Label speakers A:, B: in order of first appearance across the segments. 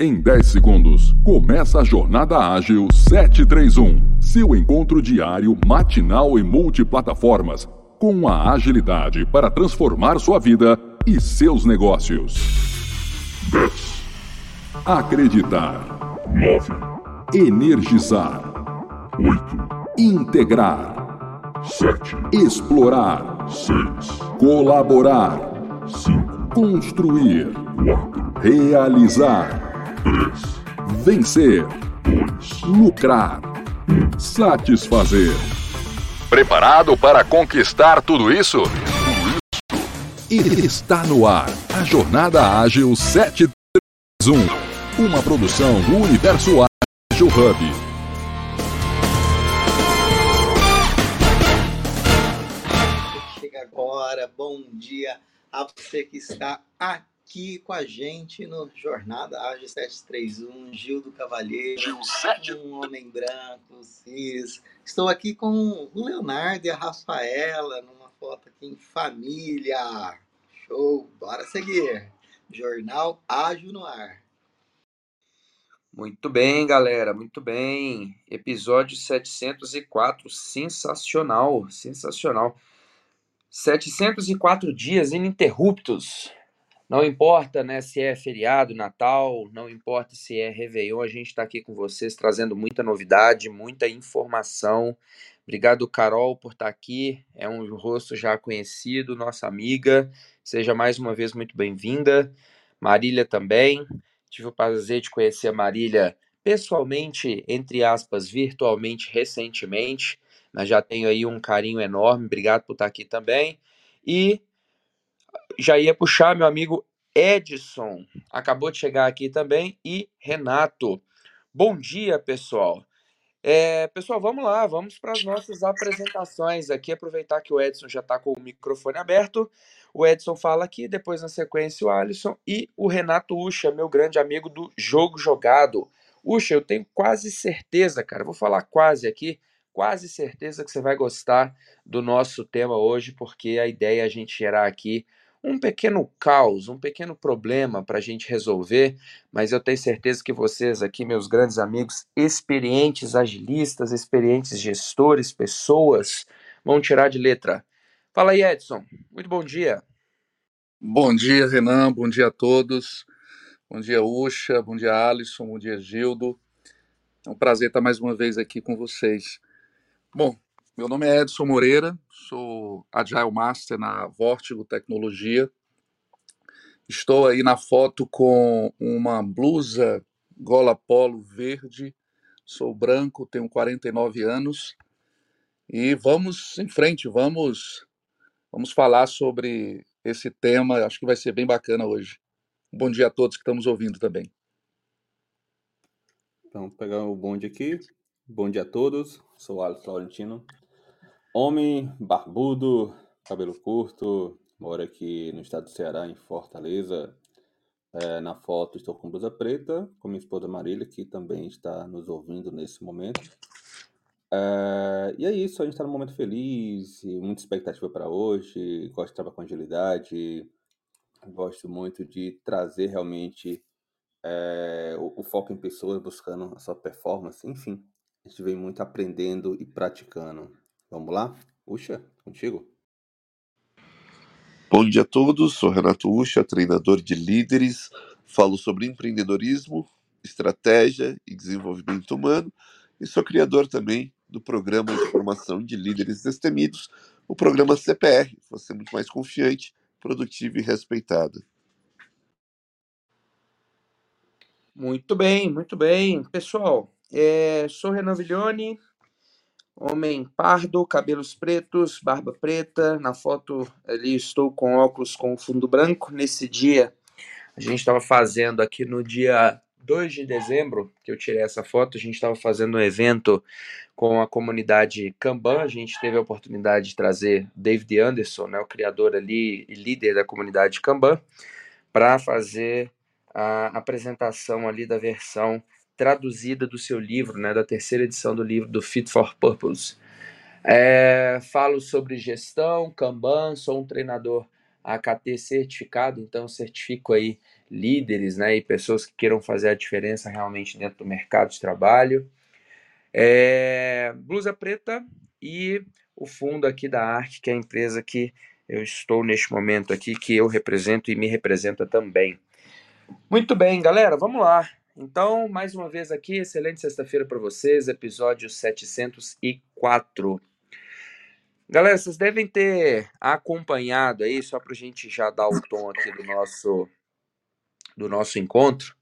A: Em 10 segundos, começa a Jornada Ágil 731, seu encontro diário, matinal e multiplataformas, com a agilidade para transformar sua vida e seus negócios. 10. Acreditar. 9. Energizar. 8. Integrar. 7. Explorar. 6. Colaborar. 5. Construir. 4. Realizar. 3. Vencer. 2. Lucrar. 1. Satisfazer. Preparado para conquistar tudo isso? Está no ar a Jornada Ágil 731, uma produção do Universo Ágil Hub.
B: Chega agora, bom dia a você que está aqui aqui com a gente no Jornada Ágil 731, Gil do Cavalheiro, um homem branco, cis. Estou aqui com o Leonardo e a Rafaela numa foto aqui em família. Show, bora seguir. Jornal Ágil no ar.
C: Muito bem, galera, muito bem. Episódio 704, sensacional, sensacional. 704 dias ininterruptos não importa né, se é feriado, Natal, não importa se é Réveillon, a gente está aqui com vocês trazendo muita novidade, muita informação. Obrigado, Carol, por estar tá aqui. É um rosto já conhecido, nossa amiga. Seja mais uma vez muito bem-vinda. Marília também. Tive o prazer de conhecer a Marília pessoalmente, entre aspas, virtualmente, recentemente. Mas já tenho aí um carinho enorme. Obrigado por estar tá aqui também. E já ia puxar meu amigo Edson, acabou de chegar aqui também, e Renato. Bom dia, pessoal. É, pessoal, vamos lá, vamos para as nossas apresentações aqui. Aproveitar que o Edson já está com o microfone aberto. O Edson fala aqui, depois na sequência o Alisson e o Renato Ucha, meu grande amigo do Jogo Jogado. Ucha, eu tenho quase certeza, cara, vou falar quase aqui, quase certeza que você vai gostar do nosso tema hoje, porque a ideia é a gente gerar aqui um pequeno caos, um pequeno problema para a gente resolver, mas eu tenho certeza que vocês aqui, meus grandes amigos, experientes agilistas, experientes gestores, pessoas, vão tirar de letra. Fala aí, Edson. Muito bom dia.
D: Bom dia, Renan. Bom dia a todos. Bom dia, Ucha. Bom dia, Alisson. Bom dia, Gildo. É um prazer estar mais uma vez aqui com vocês. Bom, meu nome é Edson Moreira, sou Agile Master na Vortigo Tecnologia. Estou aí na foto com uma blusa gola polo verde. Sou branco, tenho 49 anos. E vamos em frente, vamos vamos falar sobre esse tema. Acho que vai ser bem bacana hoje. Bom dia a todos que estamos ouvindo também.
E: Então, pegar o bonde aqui. Bom dia a todos. Sou Alex Laurentino, Homem, barbudo, cabelo curto, mora aqui no estado do Ceará, em Fortaleza. É, na foto estou com blusa preta, com minha esposa Marília, que também está nos ouvindo nesse momento. É, e é isso, a gente está num momento feliz, muita expectativa para hoje. Gosto de trabalhar com agilidade, gosto muito de trazer realmente é, o, o foco em pessoas, buscando a sua performance, enfim. A gente vem muito aprendendo e praticando. Vamos lá? Uxa, contigo.
F: Bom dia a todos, sou Renato Ucha, treinador de líderes. Falo sobre empreendedorismo, estratégia e desenvolvimento humano e sou criador também do programa de formação de líderes destemidos, o programa CPR, você é muito mais confiante, produtivo e respeitado.
C: Muito bem, muito bem. Pessoal, é, sou Renan Viglione, Homem pardo, cabelos pretos, barba preta. Na foto ali estou com óculos com fundo branco. Nesse dia, a gente estava fazendo aqui no dia 2 de dezembro, que eu tirei essa foto, a gente estava fazendo um evento com a comunidade Kanban. A gente teve a oportunidade de trazer David Anderson, né, o criador ali e líder da comunidade Kanban, para fazer a apresentação ali da versão traduzida do seu livro, né, da terceira edição do livro do Fit for Purpose. É, falo sobre gestão, Kanban, sou um treinador AKT certificado, então certifico aí líderes né, e pessoas que queiram fazer a diferença realmente dentro do mercado de trabalho. É, blusa preta e o fundo aqui da Arte, que é a empresa que eu estou neste momento aqui, que eu represento e me representa também. Muito bem, galera, vamos lá. Então, mais uma vez aqui, excelente sexta-feira para vocês, episódio 704. Galera, vocês devem ter acompanhado aí, só para a gente já dar o tom aqui do nosso, do nosso encontro,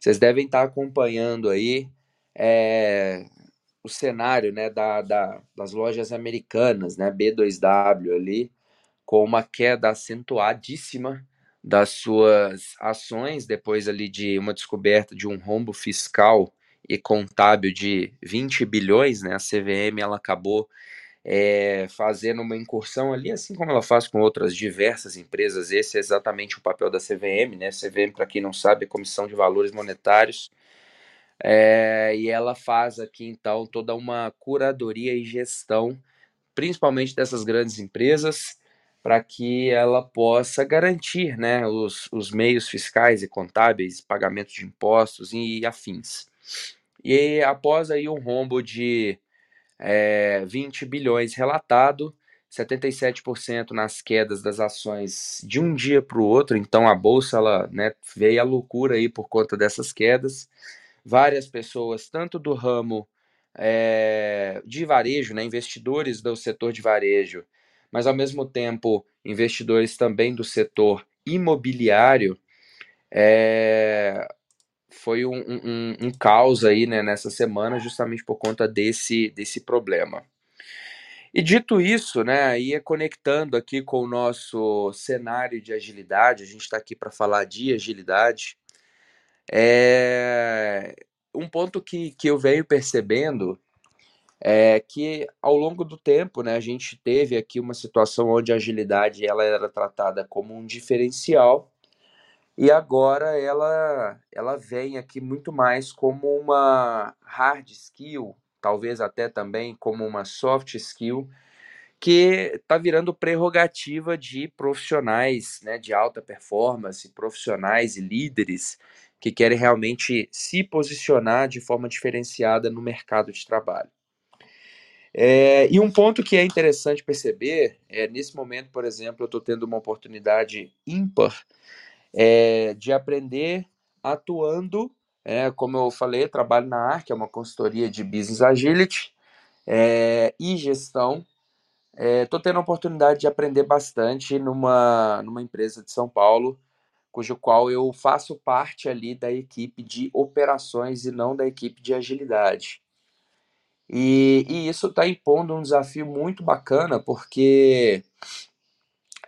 C: vocês devem estar acompanhando aí é, o cenário né, da, da, das lojas americanas, né, B2W ali, com uma queda acentuadíssima das suas ações, depois ali de uma descoberta de um rombo fiscal e contábil de 20 bilhões, né, a CVM ela acabou é, fazendo uma incursão ali, assim como ela faz com outras diversas empresas. Esse é exatamente o papel da CVM, né? CVM, para quem não sabe, é Comissão de Valores Monetários. É, e ela faz aqui então toda uma curadoria e gestão, principalmente dessas grandes empresas, para que ela possa garantir né, os, os meios fiscais e contábeis, pagamento de impostos e afins. E após aí um rombo de é, 20 bilhões relatado, 77% nas quedas das ações de um dia para o outro, então a bolsa ela, né, veio a loucura aí por conta dessas quedas. Várias pessoas, tanto do ramo é, de varejo, né, investidores do setor de varejo, mas ao mesmo tempo investidores também do setor imobiliário, é, foi um, um, um caos aí né, nessa semana, justamente por conta desse, desse problema. E dito isso, né, aí conectando aqui com o nosso cenário de agilidade, a gente está aqui para falar de agilidade. É um ponto que, que eu venho percebendo é que ao longo do tempo, né, a gente teve aqui uma situação onde a agilidade ela era tratada como um diferencial e agora ela, ela vem aqui muito mais como uma hard skill, talvez até também como uma soft skill, que está virando prerrogativa de profissionais né, de alta performance, profissionais e líderes que querem realmente se posicionar de forma diferenciada no mercado de trabalho. É, e um ponto que é interessante perceber é nesse momento, por exemplo, eu estou tendo uma oportunidade ímpar é, de aprender atuando, é, como eu falei, trabalho na ARC, é uma consultoria de Business Agility é, e gestão. Estou é, tendo a oportunidade de aprender bastante numa, numa empresa de São Paulo, cujo qual eu faço parte ali da equipe de operações e não da equipe de agilidade. E, e isso está impondo um desafio muito bacana, porque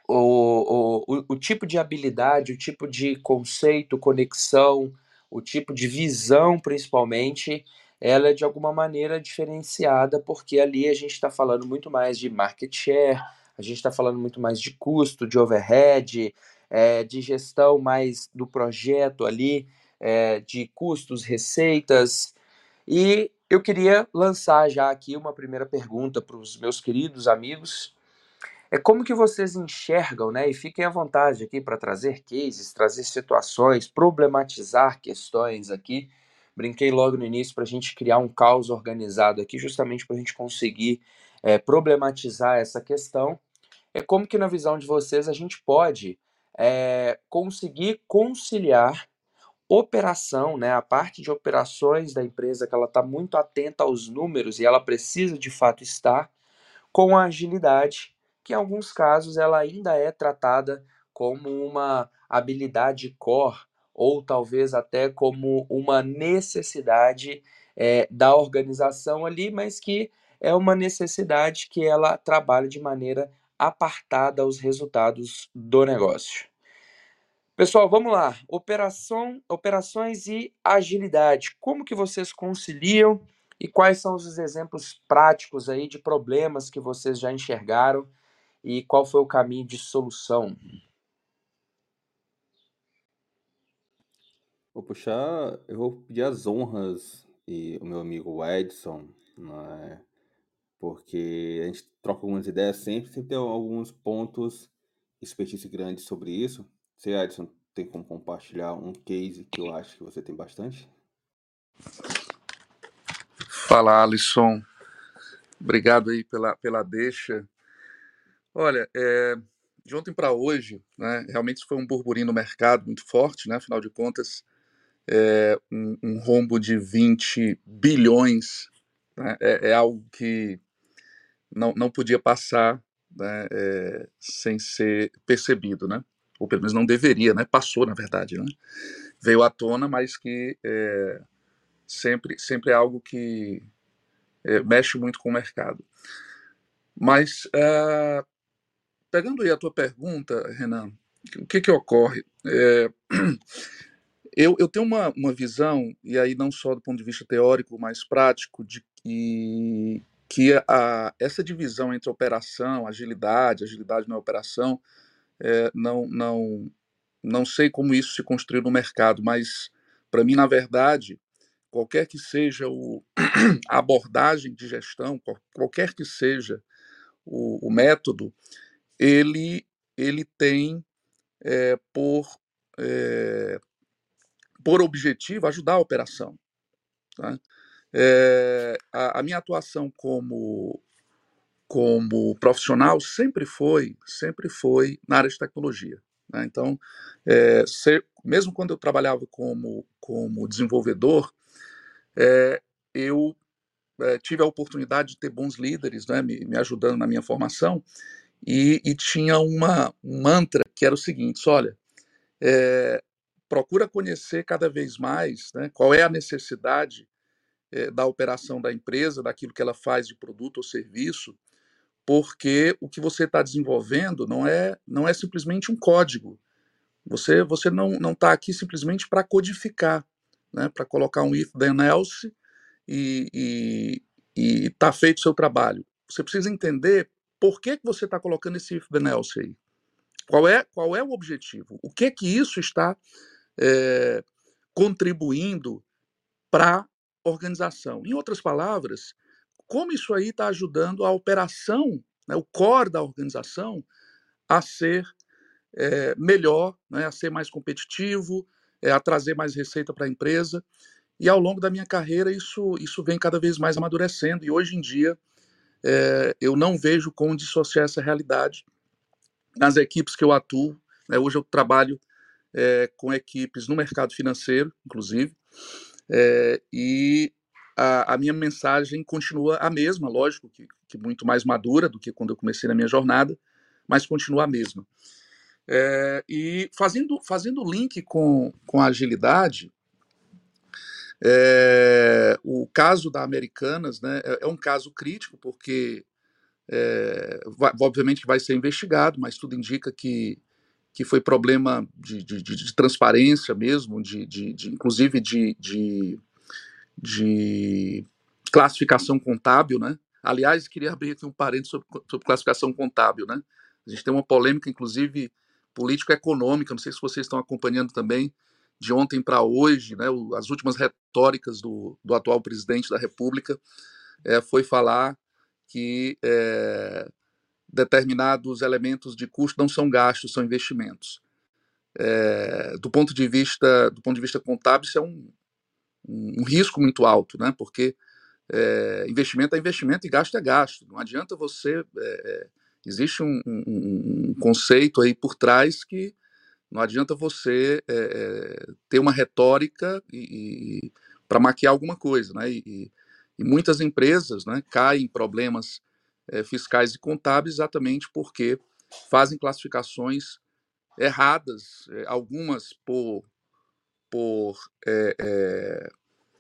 C: o, o, o tipo de habilidade, o tipo de conceito, conexão, o tipo de visão, principalmente, ela é de alguma maneira diferenciada, porque ali a gente está falando muito mais de market share, a gente está falando muito mais de custo, de overhead, é, de gestão mais do projeto ali, é, de custos, receitas. E eu queria lançar já aqui uma primeira pergunta para os meus queridos amigos é como que vocês enxergam, né? E fiquem à vontade aqui para trazer cases, trazer situações, problematizar questões aqui. Brinquei logo no início para a gente criar um caos organizado aqui, justamente para a gente conseguir é, problematizar essa questão. É como que na visão de vocês a gente pode é, conseguir conciliar operação, né, a parte de operações da empresa que ela está muito atenta aos números e ela precisa de fato estar com a agilidade que em alguns casos ela ainda é tratada como uma habilidade core ou talvez até como uma necessidade é, da organização ali, mas que é uma necessidade que ela trabalha de maneira apartada aos resultados do negócio. Pessoal, vamos lá. Operação, operações e agilidade. Como que vocês conciliam e quais são os exemplos práticos aí de problemas que vocês já enxergaram e qual foi o caminho de solução?
E: Vou puxar, eu vou pedir as honras e o meu amigo Edson, né, porque a gente troca algumas ideias sempre, sempre tem alguns pontos expertise grandes sobre isso. Você, Edson, tem como compartilhar um case que eu acho que você tem bastante?
D: Fala, Alisson. Obrigado aí pela, pela deixa. Olha, é, de ontem para hoje, né, realmente foi um burburinho no mercado muito forte, né, afinal de contas, é, um, um rombo de 20 bilhões né, é, é, algo que não, não podia passar né, é, sem ser percebido, né? Ou pelo menos não deveria, né? passou na verdade, né? veio à tona, mas que é, sempre, sempre é algo que é, mexe muito com o mercado. Mas, é, pegando aí a tua pergunta, Renan, o que, que ocorre? É, eu, eu tenho uma, uma visão, e aí não só do ponto de vista teórico, mas prático, de que, que a, essa divisão entre operação, agilidade, agilidade na operação, é, não, não, não sei como isso se construiu no mercado, mas para mim, na verdade, qualquer que seja o, a abordagem de gestão, qualquer que seja o, o método, ele, ele tem é, por, é, por objetivo ajudar a operação. Tá? É, a, a, minha atuação como, como profissional sempre foi, sempre foi na área de tecnologia. Né? Então, é, ser, mesmo quando eu trabalhava como, como desenvolvedor, é, eu é, tive a oportunidade de ter bons líderes né, me, me ajudando na minha formação, e, e, tinha uma, um mantra que era o seguinte: olha, procura conhecer cada vez mais né, qual é a necessidade da operação da empresa, daquilo que ela faz de produto ou serviço, porque o que você está desenvolvendo não é, não é simplesmente um código. Você, você não está aqui simplesmente para codificar né, para colocar um if then else e está feito o seu trabalho. Você precisa entender por que, que você está colocando esse if then else aí. Qual é, qual é o objetivo? O que que isso está é, contribuindo para a organização? Em outras palavras, como isso aí está ajudando a operação, né, o core da organização, a ser é, melhor, né, a ser mais competitivo, é, a trazer mais receita para a empresa. E ao longo da minha carreira, isso, isso vem cada vez mais amadurecendo. E hoje em dia, é, eu não vejo como dissociar essa realidade nas equipes que eu atuo. Né? Hoje eu trabalho com equipes no mercado financeiro, inclusive, e a, a, minha mensagem continua a mesma, lógico, que, que muito mais madura do que quando eu comecei na minha jornada, mas continua a mesma. É, e fazendo, fazendo link com, com a agilidade, é, o caso da Americanas né, é, é um caso crítico, porque é, vai, obviamente vai ser investigado, mas tudo indica que, que foi problema de, de, de, de transparência mesmo, de, de, inclusive de, de, classificação contábil. Né? Aliás, queria abrir aqui um parênteses sobre, sobre classificação contábil. Né? A gente tem uma polêmica, inclusive, político-econômica, não sei se vocês estão acompanhando também, de ontem para hoje, né, as últimas retóricas do, do atual presidente da República é, foi falar que é, determinados elementos de custo não são gastos, são investimentos. É, do ponto de vista do ponto de vista contábil, isso é um, um, risco muito alto, né? Porque é, investimento é investimento e gasto é gasto. Não adianta você é, existe um, um, um, conceito aí por trás que não adianta você é, ter uma retórica e, e para maquiar alguma coisa, né? E, e, muitas empresas, né, caem em problemas é, fiscais e contábeis exatamente porque fazem classificações erradas, é, algumas por por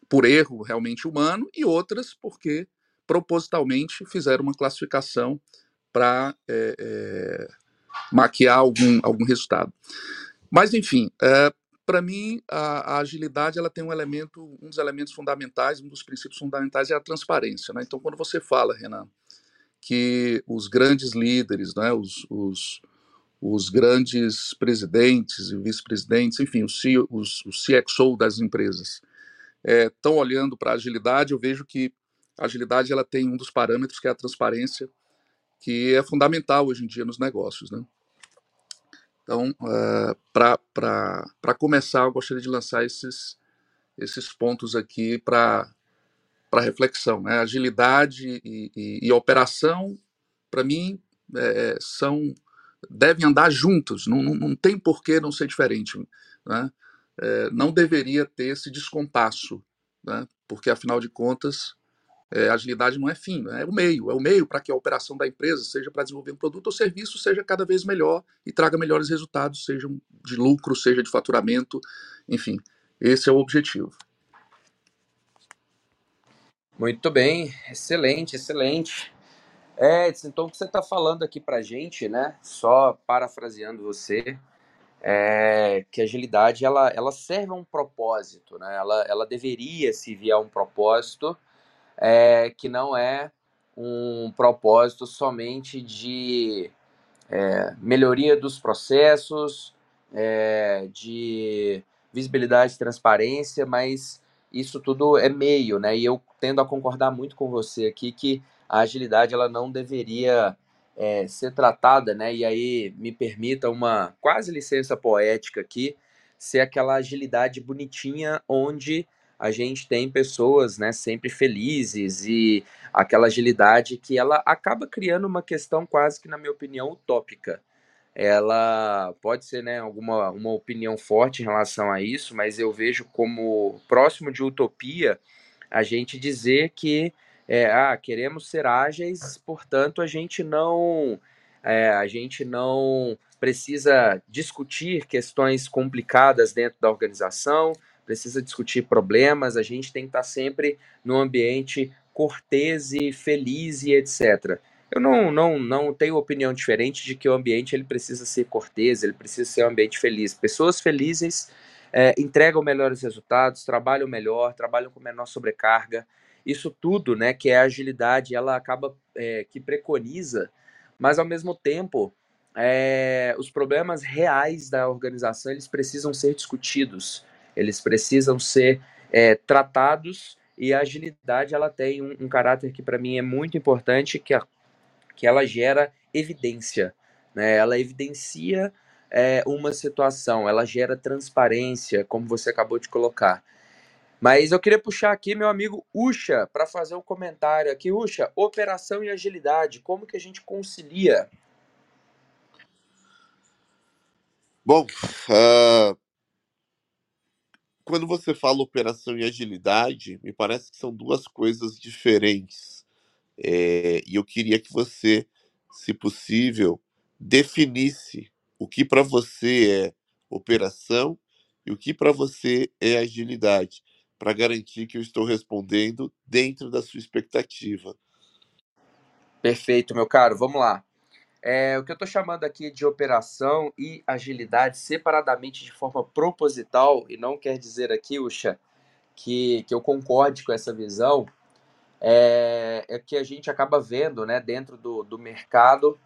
D: por erro realmente humano e outras porque propositalmente fizeram uma classificação para é, é, maquiar algum, algum resultado. Mas, enfim, é, para mim, a, a, agilidade ela tem um elemento, um dos elementos fundamentais, um dos princípios fundamentais é a transparência. Né? Então, quando você fala, Renan, que os grandes líderes, né, os, os, os grandes presidentes e vice-presidentes, enfim, os, os, os CXO das empresas, estão é, olhando para a agilidade, eu vejo que a agilidade ela tem um dos parâmetros que é a transparência que é fundamental hoje em dia nos negócios. Né? Então, uh, para começar, eu gostaria de lançar esses, esses pontos aqui para reflexão. Né? Agilidade e, e, e operação, para mim, é, são devem andar juntos, não, não, não, tem por que não ser diferente. Né? É, não deveria ter esse descompasso, né? porque, afinal de contas, é, agilidade não é fim, né? é o meio, é o meio para que a operação da empresa, seja para desenvolver um produto ou serviço, seja cada vez melhor e traga melhores resultados, sejam de lucro, seja de faturamento, enfim, esse é o objetivo.
C: Muito bem, excelente, excelente. É, então o que você está falando aqui para gente, né? Só parafraseando você, é que a agilidade ela, ela serve a um propósito, né? Ela, ela deveria servir a um propósito é, que não é um propósito somente de é, melhoria dos processos, é, de visibilidade e transparência, mas isso tudo é meio, né? E eu tendo a concordar muito com você aqui que a agilidade ela não deveria é, ser tratada, né? E aí me permita uma quase licença poética aqui, ser aquela agilidade bonitinha onde a gente tem pessoas, né, sempre felizes e aquela agilidade que ela acaba criando uma questão quase que, na minha opinião, utópica. Ela pode ser, né, alguma uma opinião forte em relação a isso, mas eu vejo como próximo de utopia a gente dizer que é, ah, queremos ser ágeis, portanto a gente não é, a gente não precisa discutir questões complicadas dentro da organização, precisa discutir problemas, a gente tem que estar sempre num ambiente cortês e feliz e etc. Eu não, não, não tenho opinião diferente de que o ambiente ele precisa ser cortês, ele precisa ser um ambiente feliz. Pessoas felizes é, entregam melhores resultados, trabalham melhor, trabalham com menor sobrecarga. Isso tudo, né, que é a agilidade, ela acaba é, que preconiza, mas ao mesmo tempo é, os problemas reais da organização eles precisam ser discutidos eles precisam ser é, tratados e a agilidade ela tem um, um caráter que para mim é muito importante, que, a, que ela gera evidência, né? ela evidencia é, uma situação, ela gera transparência, como você acabou de colocar. Mas eu queria puxar aqui meu amigo Ucha para fazer um comentário aqui. Ucha, operação e agilidade, como que a gente concilia?
F: Bom, uh, quando você fala operação e agilidade, me parece que são duas coisas diferentes. É, e eu queria que você, se possível, definisse o que para você é operação e o que para você é agilidade, para garantir que eu estou respondendo dentro da sua expectativa.
C: Perfeito, meu caro. Vamos lá. É, o que eu estou chamando aqui de operação e agilidade separadamente de forma proposital, e não quer dizer aqui, Uxa, que, que eu concorde com essa visão, é, é que a gente acaba vendo né, dentro do, do mercado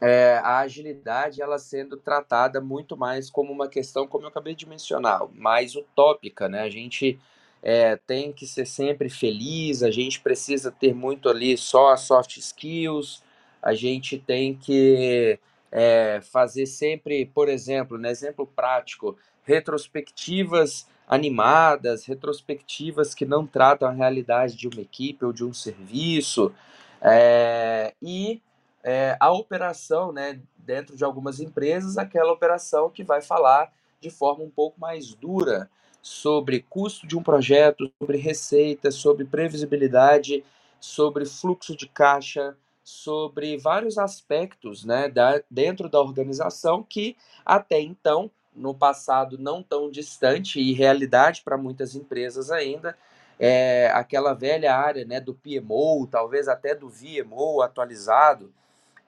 C: é, a agilidade ela sendo tratada muito mais como uma questão, como eu acabei de mencionar, mais utópica. Né? A gente é, tem que ser sempre feliz, a gente precisa ter muito ali só as soft skills, a gente tem que é, fazer sempre, por exemplo, no exemplo prático, retrospectivas animadas, retrospectivas que não tratam a realidade de uma equipe ou de um serviço, é, e é, a operação, né, dentro de algumas empresas, aquela operação que vai falar de forma um pouco mais dura sobre custo de um projeto, sobre receita, sobre previsibilidade, sobre fluxo de caixa, sobre vários aspectos né, da, dentro da organização que até então, no passado não tão distante e realidade para muitas empresas ainda, é, aquela velha área né, do PMO, talvez até do VMO atualizado,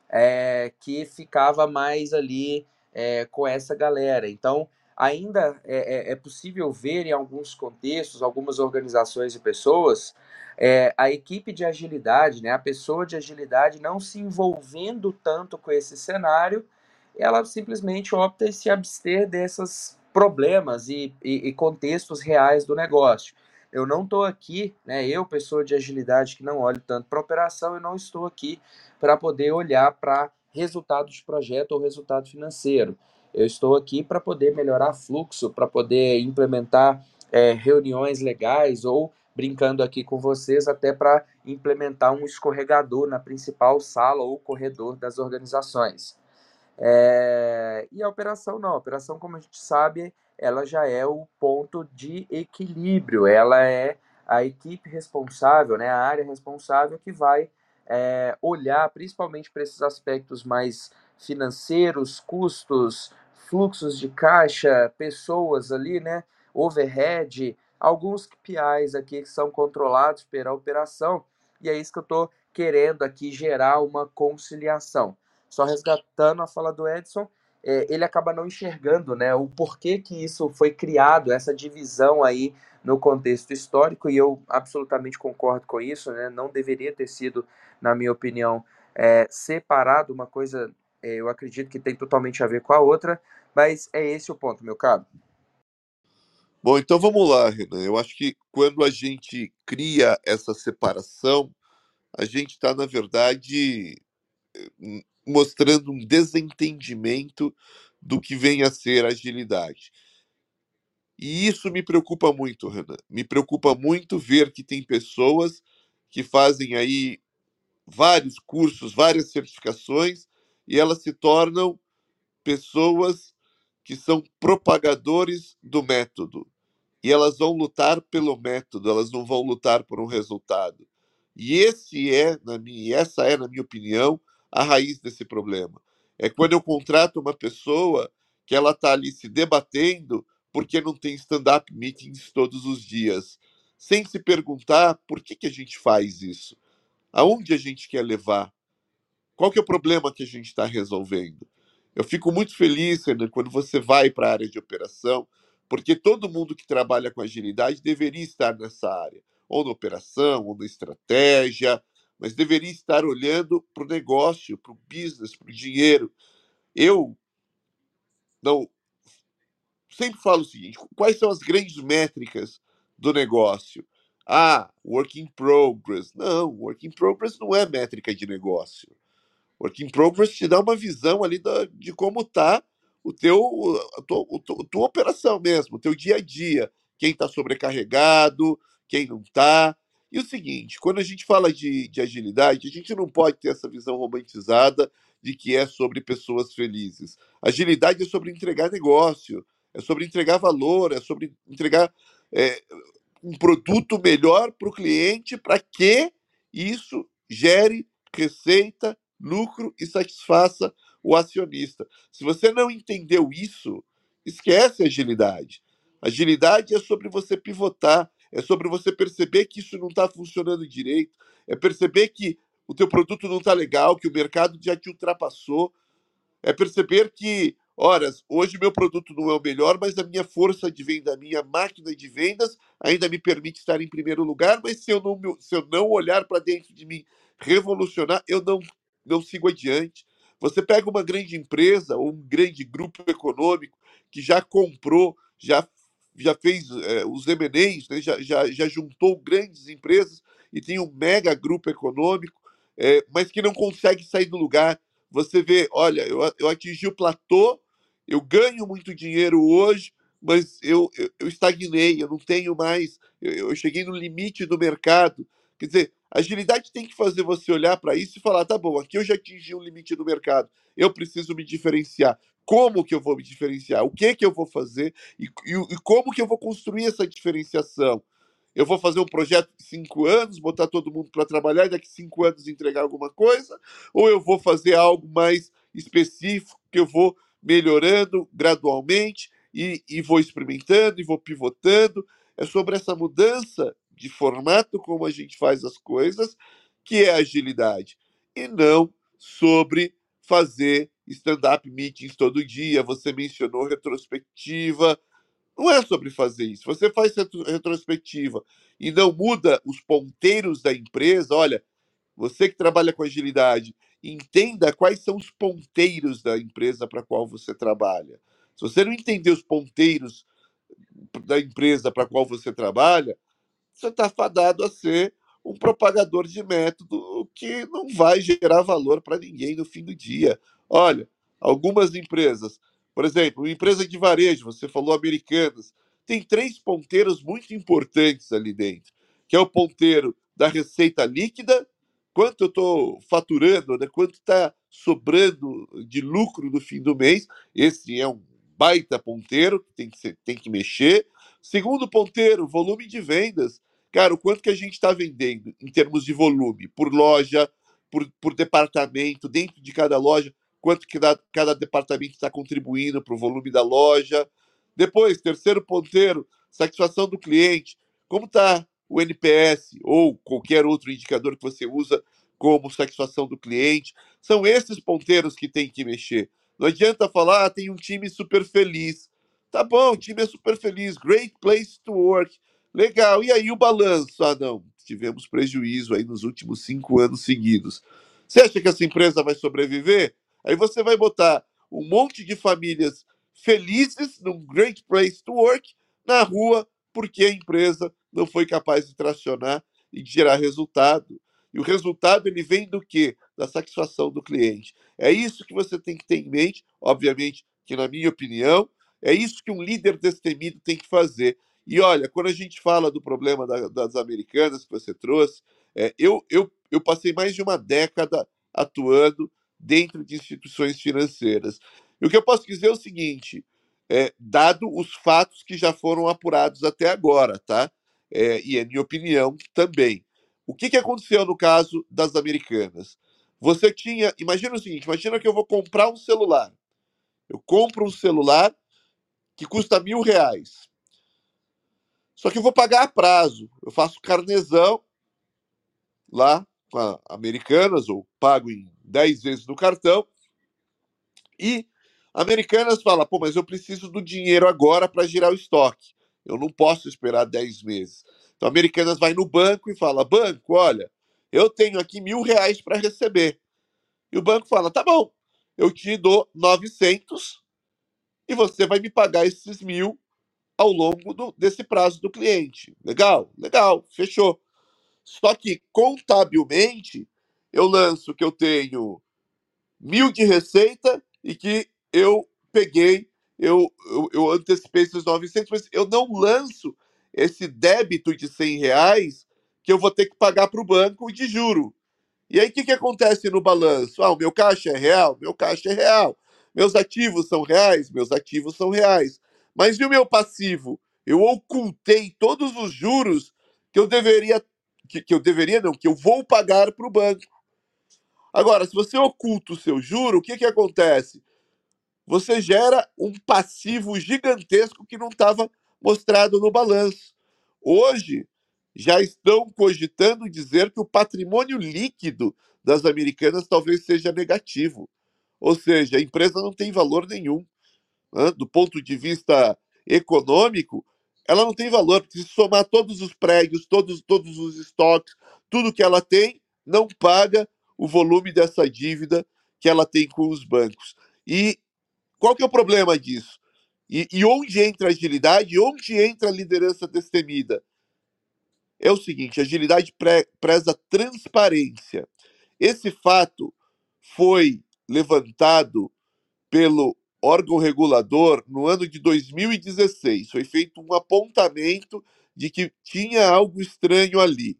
C: é, que ficava mais ali é, com essa galera. Então, ainda é, é, é possível ver em alguns contextos, algumas organizações e pessoas, é, a equipe de agilidade, né, a pessoa de agilidade não se envolvendo tanto com esse cenário, ela simplesmente opta em se abster desses problemas e, e, e contextos reais do negócio. Eu não estou aqui, né, eu, pessoa de agilidade que não olho tanto para operação, eu não estou aqui para poder olhar para resultado de projeto ou resultado financeiro. Eu estou aqui para poder melhorar fluxo, para poder implementar é, reuniões legais ou brincando aqui com vocês até para implementar um escorregador na principal sala ou corredor das organizações. É, e a operação não, a operação, como a gente sabe, ela já é o ponto de equilíbrio, ela é a equipe responsável, né, a área responsável que vai é, olhar principalmente para esses aspectos mais financeiros, custos, fluxos de caixa, pessoas ali, né, overhead, alguns KPIs aqui que são controlados pela operação, e é isso que eu estou querendo aqui gerar uma conciliação. Só resgatando a fala do Edson, é, ele acaba não enxergando né, o porquê que isso foi criado, essa divisão aí no contexto histórico, e eu absolutamente concordo com isso, né, não deveria ter sido, na minha opinião, é, separado uma coisa, eu acredito que tem totalmente a ver com a outra, mas é esse o ponto, meu caro.
F: Bom, então vamos lá, Renan. Eu acho que quando a gente cria essa separação, a gente está, na verdade, mostrando um desentendimento do que vem a ser agilidade. E isso me preocupa muito, Renan. Me preocupa muito ver que tem pessoas que fazem aí vários cursos, várias certificações, e elas se tornam pessoas que são propagadores do método e elas vão lutar pelo método, elas não vão lutar por um resultado. E esse é, na minha, essa é, na minha opinião, a raiz desse problema. É quando eu contrato uma pessoa que ela está ali se debatendo porque não tem stand-up meetings todos os dias, sem se perguntar por que, que a gente faz isso, aonde a gente quer levar, qual que é o problema que a gente está resolvendo. Eu fico muito feliz, quando você vai para a área de operação, porque todo mundo que trabalha com agilidade deveria estar nessa área, ou na operação, ou na estratégia, mas deveria estar olhando para o negócio, para o business, para o dinheiro. Eu não sempre falo o seguinte: quais são as grandes métricas do negócio? Ah, work in progress. Não, work in progress não é métrica de negócio. Work in progress te dá uma visão ali da, de como está o teu, a tua, a tua operação mesmo, o teu dia a dia. Quem está sobrecarregado, quem não está. E o seguinte, quando a gente fala de, de agilidade, a gente não pode ter essa visão romantizada de que é sobre pessoas felizes. Agilidade é sobre entregar negócio, é sobre entregar valor, é sobre entregar é, um produto melhor para o cliente para que isso gere receita, lucro e satisfaça o acionista. Se você não entendeu isso, esquece a agilidade. Agilidade é sobre você pivotar, é sobre você perceber que isso não está funcionando direito, é perceber que o teu produto não está legal, que o mercado já te ultrapassou, é perceber que, horas, hoje meu produto não é o melhor, mas a minha força de venda, a minha máquina de vendas ainda me permite estar em primeiro lugar, mas se eu não, se eu não olhar para dentro de mim, revolucionar, eu não, não sigo adiante. Você pega uma grande empresa ou um grande grupo econômico que já comprou, já, já fez é, os M&As, né, já, já, já juntou grandes empresas e tem um mega grupo econômico, é, mas que não consegue sair do lugar. Você vê, olha, eu, eu atingi o platô, eu ganho muito dinheiro hoje, mas eu, eu, eu estagnei, eu não tenho mais, eu, eu cheguei no limite do mercado. Quer dizer, agilidade tem que fazer você olhar para isso e falar: tá bom, aqui eu já atingi o um limite do mercado, eu preciso me diferenciar. Como que eu vou me diferenciar? O que que eu vou fazer? E, e, e como que eu vou construir essa diferenciação? Eu vou fazer um projeto de cinco anos, botar todo mundo para trabalhar e daqui cinco anos entregar alguma coisa? Ou eu vou fazer algo mais específico que eu vou melhorando gradualmente e, e vou experimentando e vou pivotando? É sobre essa mudança de formato como a gente faz as coisas, que é agilidade, e não sobre fazer stand-up meetings todo dia. Você mencionou retrospectiva. Não é sobre fazer isso. Você faz retrospectiva e não muda os ponteiros da empresa. Olha, você que trabalha com agilidade, entenda quais são os ponteiros da empresa para qual você trabalha. Se você não entender os ponteiros da empresa para qual você trabalha, você está fadado a ser um propagador de método que não vai gerar valor para ninguém no fim do dia. Olha, algumas empresas Por exemplo, uma empresa de varejo, você falou Americanas, tem três ponteiros muito importantes ali dentro, que é o ponteiro da receita líquida, quanto eu estou faturando, né? quanto está sobrando de lucro no fim do mês. Esse é um baita ponteiro tem que, ser, tem que mexer. Segundo ponteiro, volume de vendas. Cara, o quanto que a gente está vendendo em termos de volume, por loja, por, por departamento, dentro de cada loja, quanto que cada, cada departamento está contribuindo para o volume da loja. Depois, terceiro ponteiro, satisfação do cliente. Como está o NPS ou qualquer outro indicador que você usa como satisfação do cliente. São esses ponteiros que tem que mexer. Não adianta falar, ah, tem um time super feliz. Tá bom, o time é super feliz, great place to work. Legal, e aí o balanço? Ah, não, tivemos prejuízo aí nos últimos cinco anos seguidos. Você acha que essa empresa vai sobreviver? Aí você vai botar um monte de famílias felizes num great place to work na rua porque a empresa não foi capaz de tracionar e de gerar resultado. E o resultado ele vem do quê? Da satisfação do cliente. É isso que você tem que ter em mente, obviamente, que na minha opinião, é isso que um líder destemido tem que fazer. E olha, quando a gente fala do problema da, das americanas que você trouxe, é, eu, eu, eu passei mais de uma década atuando dentro de instituições financeiras. E o que eu posso dizer é o seguinte: é, dado os fatos que já foram apurados até agora, tá? É, e é minha opinião também. O que, que aconteceu no caso das americanas? Você tinha. Imagina o seguinte: imagina que eu vou comprar um celular. Eu compro um celular que custa mil reais. Só que eu vou pagar a prazo. Eu faço carnezão lá com a Americanas, ou pago em 10 vezes no cartão. E Americanas fala: pô, mas eu preciso do dinheiro agora para girar o estoque. Eu não posso esperar 10 meses. Então, Americanas vai no banco e fala: Banco, olha, eu tenho aqui mil reais para receber. E o banco fala: Tá bom, eu te dou 900 e você vai me pagar esses mil ao longo do, desse prazo do cliente. Legal? Legal, fechou. Só que contabilmente eu lanço que eu tenho mil de receita e que eu peguei, eu, eu, eu antecipei esses 900, mas eu não lanço esse débito de 100 reais que eu vou ter que pagar para o banco de juro. E aí o que, que acontece no balanço? Ah, o meu caixa é real? Meu caixa é real. Meus ativos são reais? Meus ativos são reais. Mas e o meu passivo? Eu ocultei todos os juros que eu deveria, que, que eu deveria não, que eu vou pagar para o banco. Agora, se você oculta o seu juro, o que, que acontece? Você gera um passivo gigantesco que não estava mostrado no balanço. Hoje, já estão cogitando dizer que o patrimônio líquido das americanas talvez seja negativo. Ou seja, a empresa não tem valor nenhum. Né? Do ponto de vista econômico, ela não tem valor, porque se somar todos os prédios, todos, todos os estoques, tudo que ela tem, não paga o volume dessa dívida que ela tem com os bancos. E qual que é o problema disso? E, e onde entra a agilidade? Onde entra a liderança destemida? É o seguinte: agilidade pre, preza transparência. Esse fato foi levantado pelo órgão regulador no ano de 2016. Foi feito um apontamento de que tinha algo estranho ali.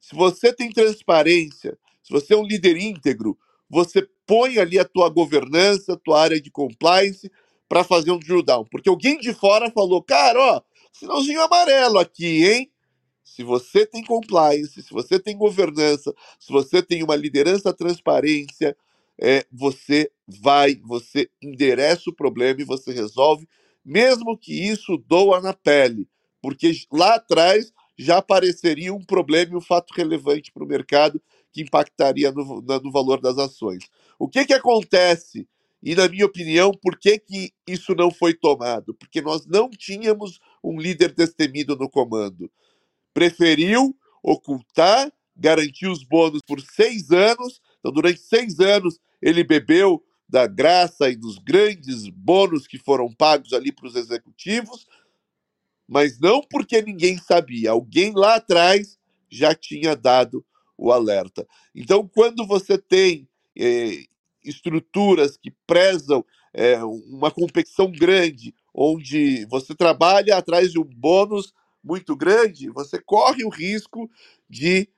F: Se você tem transparência, se você é um líder íntegro, você põe ali a tua governança, a tua área de compliance, para fazer um drill down. Porque alguém de fora falou, cara, ó, sinalzinho amarelo aqui, hein? Se você tem compliance, se você tem governança, se você tem uma liderança transparência, é, você vai, você endereça o problema e você resolve, mesmo que isso doa na pele, porque lá atrás já apareceria um problema e um fato relevante para o mercado que impactaria no, no valor das ações. O que, que acontece e, na minha opinião, por que, que isso não foi tomado? Porque nós não tínhamos um líder destemido no comando. Preferiu ocultar, garantir os bônus por seis anos. Então, durante seis anos, ele bebeu da graça e dos grandes bônus que foram pagos ali para os executivos, mas não porque ninguém sabia. Alguém lá atrás já tinha dado o alerta. Então, quando você tem eh, estruturas que prezam é, uma competição grande, onde você trabalha atrás de um bônus muito grande, você corre o risco de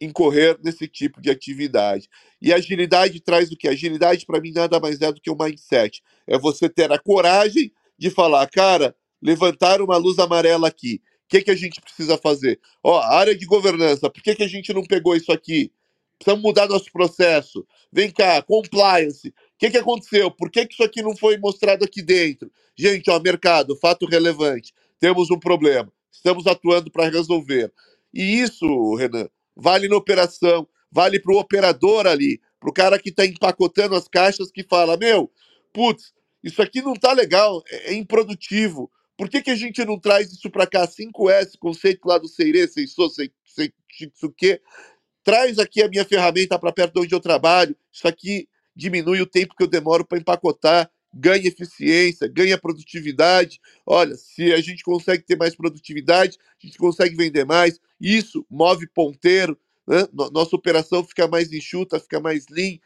F: incorrer nesse tipo de atividade. E agilidade traz o que? Agilidade, para mim, nada mais é do que um mindset. É você ter a coragem de falar, cara, levantar uma luz amarela aqui. O que, que a gente precisa fazer? Ó, área de governança, por que, que a gente não pegou isso aqui? Precisamos mudar nosso processo. Vem cá, compliance. O que, que aconteceu? Por que, que isso aqui não foi mostrado aqui dentro? Gente, ó, mercado, fato relevante. Temos um problema. Estamos atuando para resolver. E isso, Renan, vale na operação, vale para o operador ali, para o cara que está empacotando as caixas que fala: Meu, putz, isso aqui não tá legal, é, é improdutivo. Por que, que a gente não traz isso para cá? 5S, conceito lá do Seire, Seisou, Seitsuke. Traz aqui a minha ferramenta para perto de onde eu trabalho. Isso aqui diminui o tempo que eu demoro para empacotar, ganha eficiência, ganha produtividade. Olha, se a gente consegue ter mais produtividade, a gente consegue vender mais. Isso move ponteiro, né? nossa operação fica mais enxuta, fica mais lean.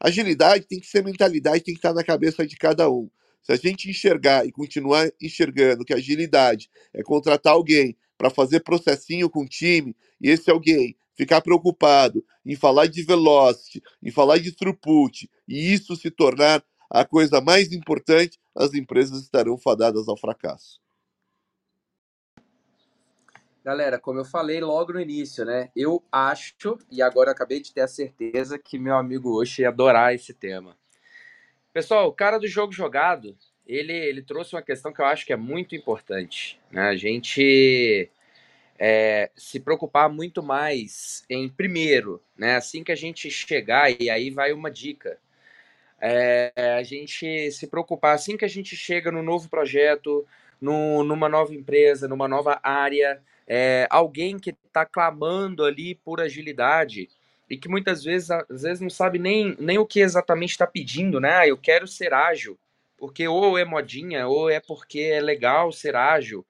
F: Agilidade tem que ser mentalidade, tem que estar na cabeça de cada um. Se a gente enxergar e continuar enxergando que agilidade é contratar alguém para fazer processinho com o time, e esse alguém ficar preocupado em falar de velocity, em falar de throughput, e isso se tornar a coisa mais importante, as empresas estarão fadadas ao fracasso.
C: Galera, como eu falei logo no início, né? Eu acho, e agora acabei de ter a certeza, que meu amigo hoje ia adorar esse tema. Pessoal, o cara do jogo jogado, ele, ele trouxe uma questão que eu acho que é muito importante. Né? A gente é, se preocupar muito mais em, primeiro, né? assim que a gente chegar, e aí vai uma dica, é, a gente se preocupar assim que a gente chega no novo projeto, no, numa nova empresa, numa nova área, é, alguém que está clamando ali por agilidade e que muitas vezes, às vezes não sabe nem, nem o que exatamente está pedindo, né? Ah, eu quero ser ágil, porque ou é modinha, ou é porque é legal ser ágil.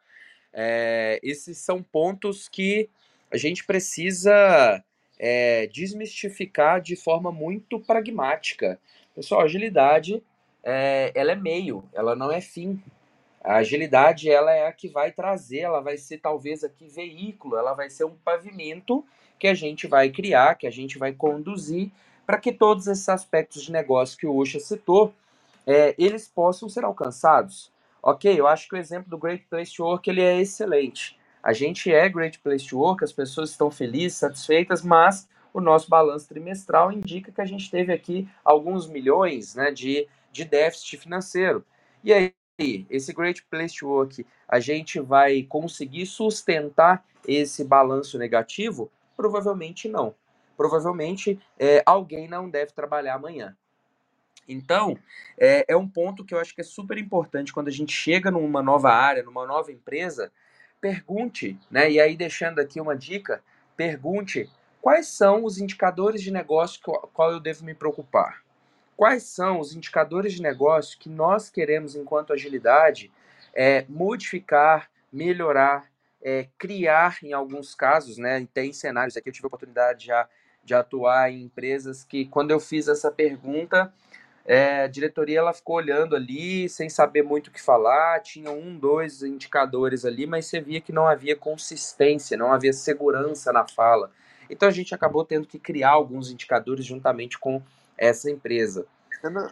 C: É, esses são pontos que a gente precisa é, desmistificar de forma muito pragmática. Pessoal, agilidade é, ela é meio, ela não é fim. A agilidade ela é a que vai trazer, ela vai ser talvez aqui veículo, ela vai ser um pavimento que a gente vai criar, que a gente vai conduzir para que todos esses aspectos de negócio que o Usha citou, é, eles possam ser alcançados. Ok, eu acho que o exemplo do Great Place to Work ele é excelente. A gente é Great Place to Work, as pessoas estão felizes, satisfeitas, mas o nosso balanço trimestral indica que a gente teve aqui alguns milhões né, de, de déficit financeiro. E aí, esse Great Place to Work, a gente vai conseguir sustentar esse balanço negativo? Provavelmente não. Provavelmente é, alguém não deve trabalhar amanhã. Então, é, é, um ponto que eu acho que é super importante quando a gente chega numa nova área, numa nova empresa, pergunte, né? E aí, deixando aqui uma dica, pergunte quais são os indicadores de negócio com qual eu devo me preocupar quais são os indicadores de negócio que nós queremos, enquanto agilidade, é, modificar, melhorar, é, criar em alguns casos, né? Tem cenários aqui, eu tive a oportunidade já de atuar em empresas que, quando eu fiz essa pergunta, é, a diretoria ela ficou olhando ali, sem saber muito o que falar, tinha um, dois indicadores ali, mas você via que não havia consistência, não havia segurança na fala. Então a gente acabou tendo que criar alguns indicadores juntamente com essa empresa.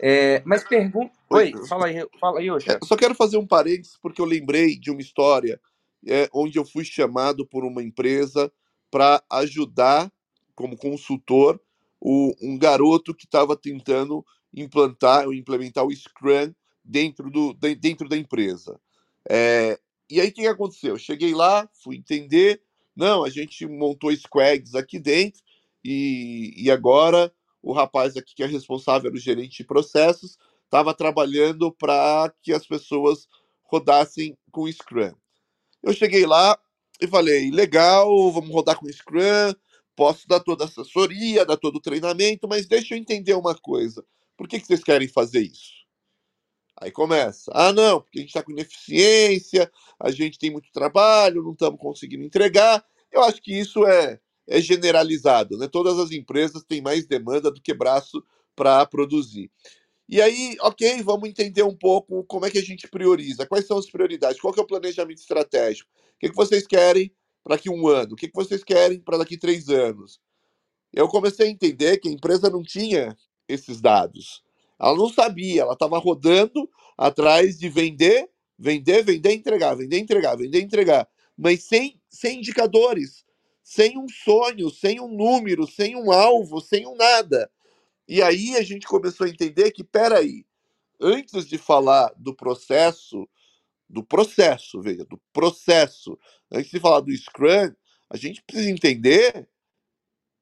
C: É, mas pergunta. Oi, fala aí, fala aí, Oxa.
F: É, eu só quero fazer um parênteses porque eu lembrei de uma história é, onde eu fui chamado por uma empresa para ajudar, como consultor, o, um garoto que estava tentando implantar ou implementar o Scrum dentro, do, dentro da empresa. É, e aí o que, que aconteceu? Eu cheguei lá, fui entender. Não, a gente montou squads aqui dentro e, e agora o rapaz aqui que é responsável, era o gerente de processos, estava trabalhando para que as pessoas rodassem com Scrum. Eu cheguei lá e falei: legal, vamos rodar com Scrum, posso dar toda a assessoria, dar todo o treinamento, mas deixa eu entender uma coisa. Por que, que vocês querem fazer isso? Aí começa. Ah, não, porque a gente está com ineficiência, a gente tem muito trabalho, não estamos conseguindo entregar. Eu acho que isso é é generalizado, né? Todas as empresas têm mais demanda do que braço para produzir. E aí, ok, vamos entender um pouco como é que a gente prioriza, quais são as prioridades, qual é o planejamento estratégico, o que, que vocês querem para daqui um ano, o que, que vocês querem para daqui três anos. Eu comecei a entender que a empresa não tinha esses dados. Ela não sabia, ela estava rodando atrás de vender, vender, vender, entregar, vender, entregar, vender, entregar, mas sem, sem indicadores, sem um sonho, sem um número, sem um alvo, sem um nada. E aí a gente começou a entender que, peraí, antes de falar do processo, do processo, veja, do processo, antes de falar do Scrum, a gente precisa entender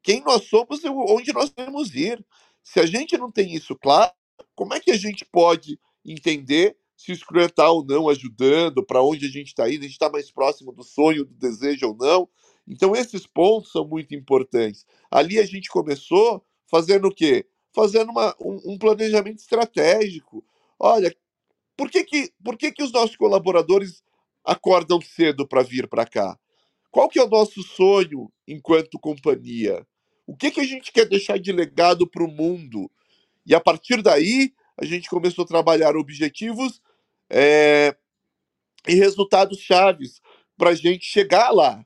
F: quem nós somos e onde nós queremos ir. Se a gente não tem isso claro, como é que a gente pode entender se o Scrum está ou não ajudando, para onde a gente está indo, a gente está mais próximo do sonho, do desejo ou não? Então, esses pontos são muito importantes. Ali a gente começou fazendo o quê? Fazendo uma, um, um planejamento estratégico. Olha, por que, que, por que, que os nossos colaboradores acordam cedo para vir para cá? Qual que é o nosso sonho enquanto companhia? O que, que a gente quer deixar de legado para o mundo? E a partir daí, a gente começou a trabalhar objetivos é, e resultados chaves para a gente chegar lá.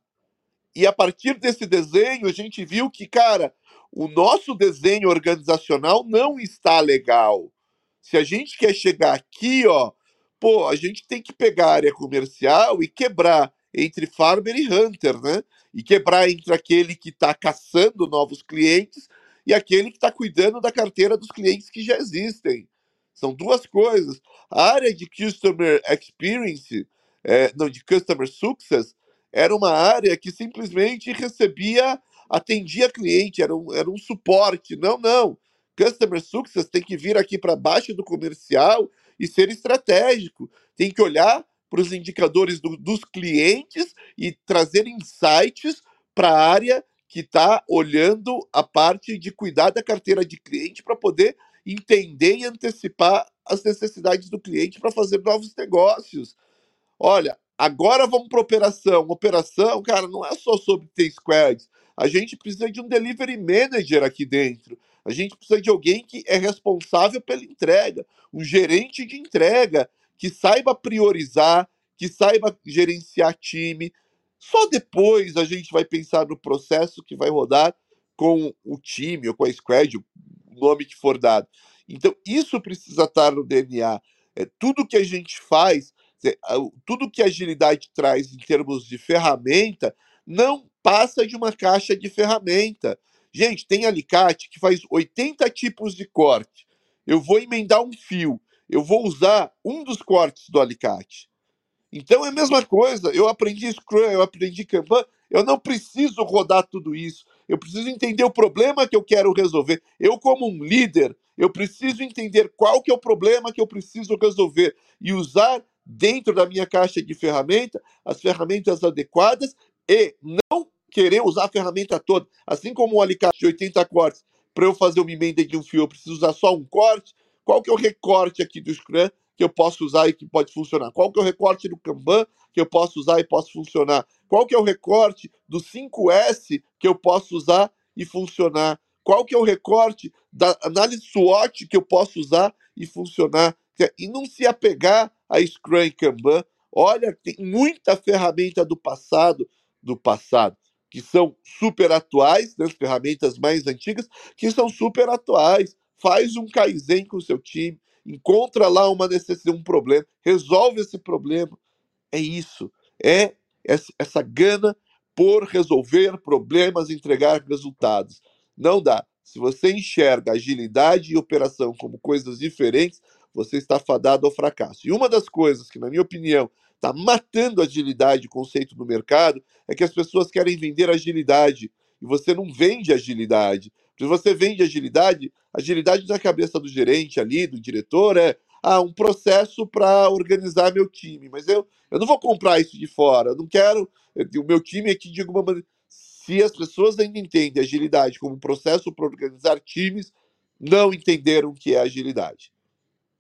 F: E a partir desse desenho, a gente viu que, cara, o nosso desenho organizacional não está legal. Se a gente quer chegar aqui, ó, pô, a gente tem que pegar a área comercial e quebrar entre farmer e hunter, né? E quebrar entre aquele que está caçando novos clientes e aquele que está cuidando da carteira dos clientes que já existem. São duas coisas. A área de customer experience, é, não, de customer success, era uma área que simplesmente recebia, atendia cliente, era um, era um suporte. Não, não. Customer Success tem que vir aqui para baixo do comercial e ser estratégico. Tem que olhar para os indicadores do, dos clientes e trazer insights para a área que está olhando a parte de cuidar da carteira de cliente para poder entender e antecipar as necessidades do cliente para fazer novos negócios. Olha, agora vamos para operação. Operação, cara, não é só sobre ter squads. A gente precisa de um delivery manager aqui dentro. A gente precisa de alguém que é responsável pela entrega, um gerente de entrega, que saiba priorizar, que saiba gerenciar time. Só depois a gente vai pensar no processo que vai rodar com o time ou com a squad, o nome que for dado. Então, isso precisa estar no DNA. É, tudo que a gente faz, tudo que a agilidade traz em termos de ferramenta, não passa de uma caixa de ferramenta. Gente, tem alicate que faz 80 tipos de corte. Eu vou emendar um fio eu vou usar um dos cortes do alicate. Então é a mesma coisa. Eu aprendi Scrum, eu aprendi Kanban. Eu não preciso rodar tudo isso. Eu preciso entender o problema que eu quero resolver. Eu, como um líder, eu preciso entender qual que é o problema que eu preciso resolver e usar dentro da minha caixa de ferramenta as ferramentas adequadas e não querer usar a ferramenta toda. Assim como um alicate de 80 cortes, para eu fazer uma emenda de um fio, eu preciso usar só um corte. Qual que é o recorte aqui do Scrum que eu posso usar e que pode funcionar? Qual que é o recorte do Kanban que eu posso usar e posso funcionar? Qual que é o recorte do 5S que eu posso usar e funcionar? Qual que é o recorte da análise SWOT que eu posso usar e funcionar? E não se apegar a Scrum e Kanban. Olha, tem muita ferramenta do passado, do passado, que são super atuais, né, as ferramentas mais antigas, que são super atuais faz um Kaizen com o seu time, encontra lá uma necessidade, um problema, resolve esse problema. É isso. É essa gana por resolver problemas, entregar resultados. Não dá. Se você enxerga agilidade e operação como coisas diferentes, você está fadado ao fracasso. E uma das coisas que, na minha opinião, está matando a agilidade, o conceito no mercado, é que as pessoas querem vender agilidade e você não vende agilidade. Se você vende agilidade, agilidade na cabeça do gerente ali, do diretor, é ah, um processo para organizar meu time. Mas eu, eu não vou comprar isso de fora. Eu não quero. O meu time aqui, de alguma maneira. Se as pessoas ainda entendem agilidade como um processo para organizar times, não entenderam o que é agilidade.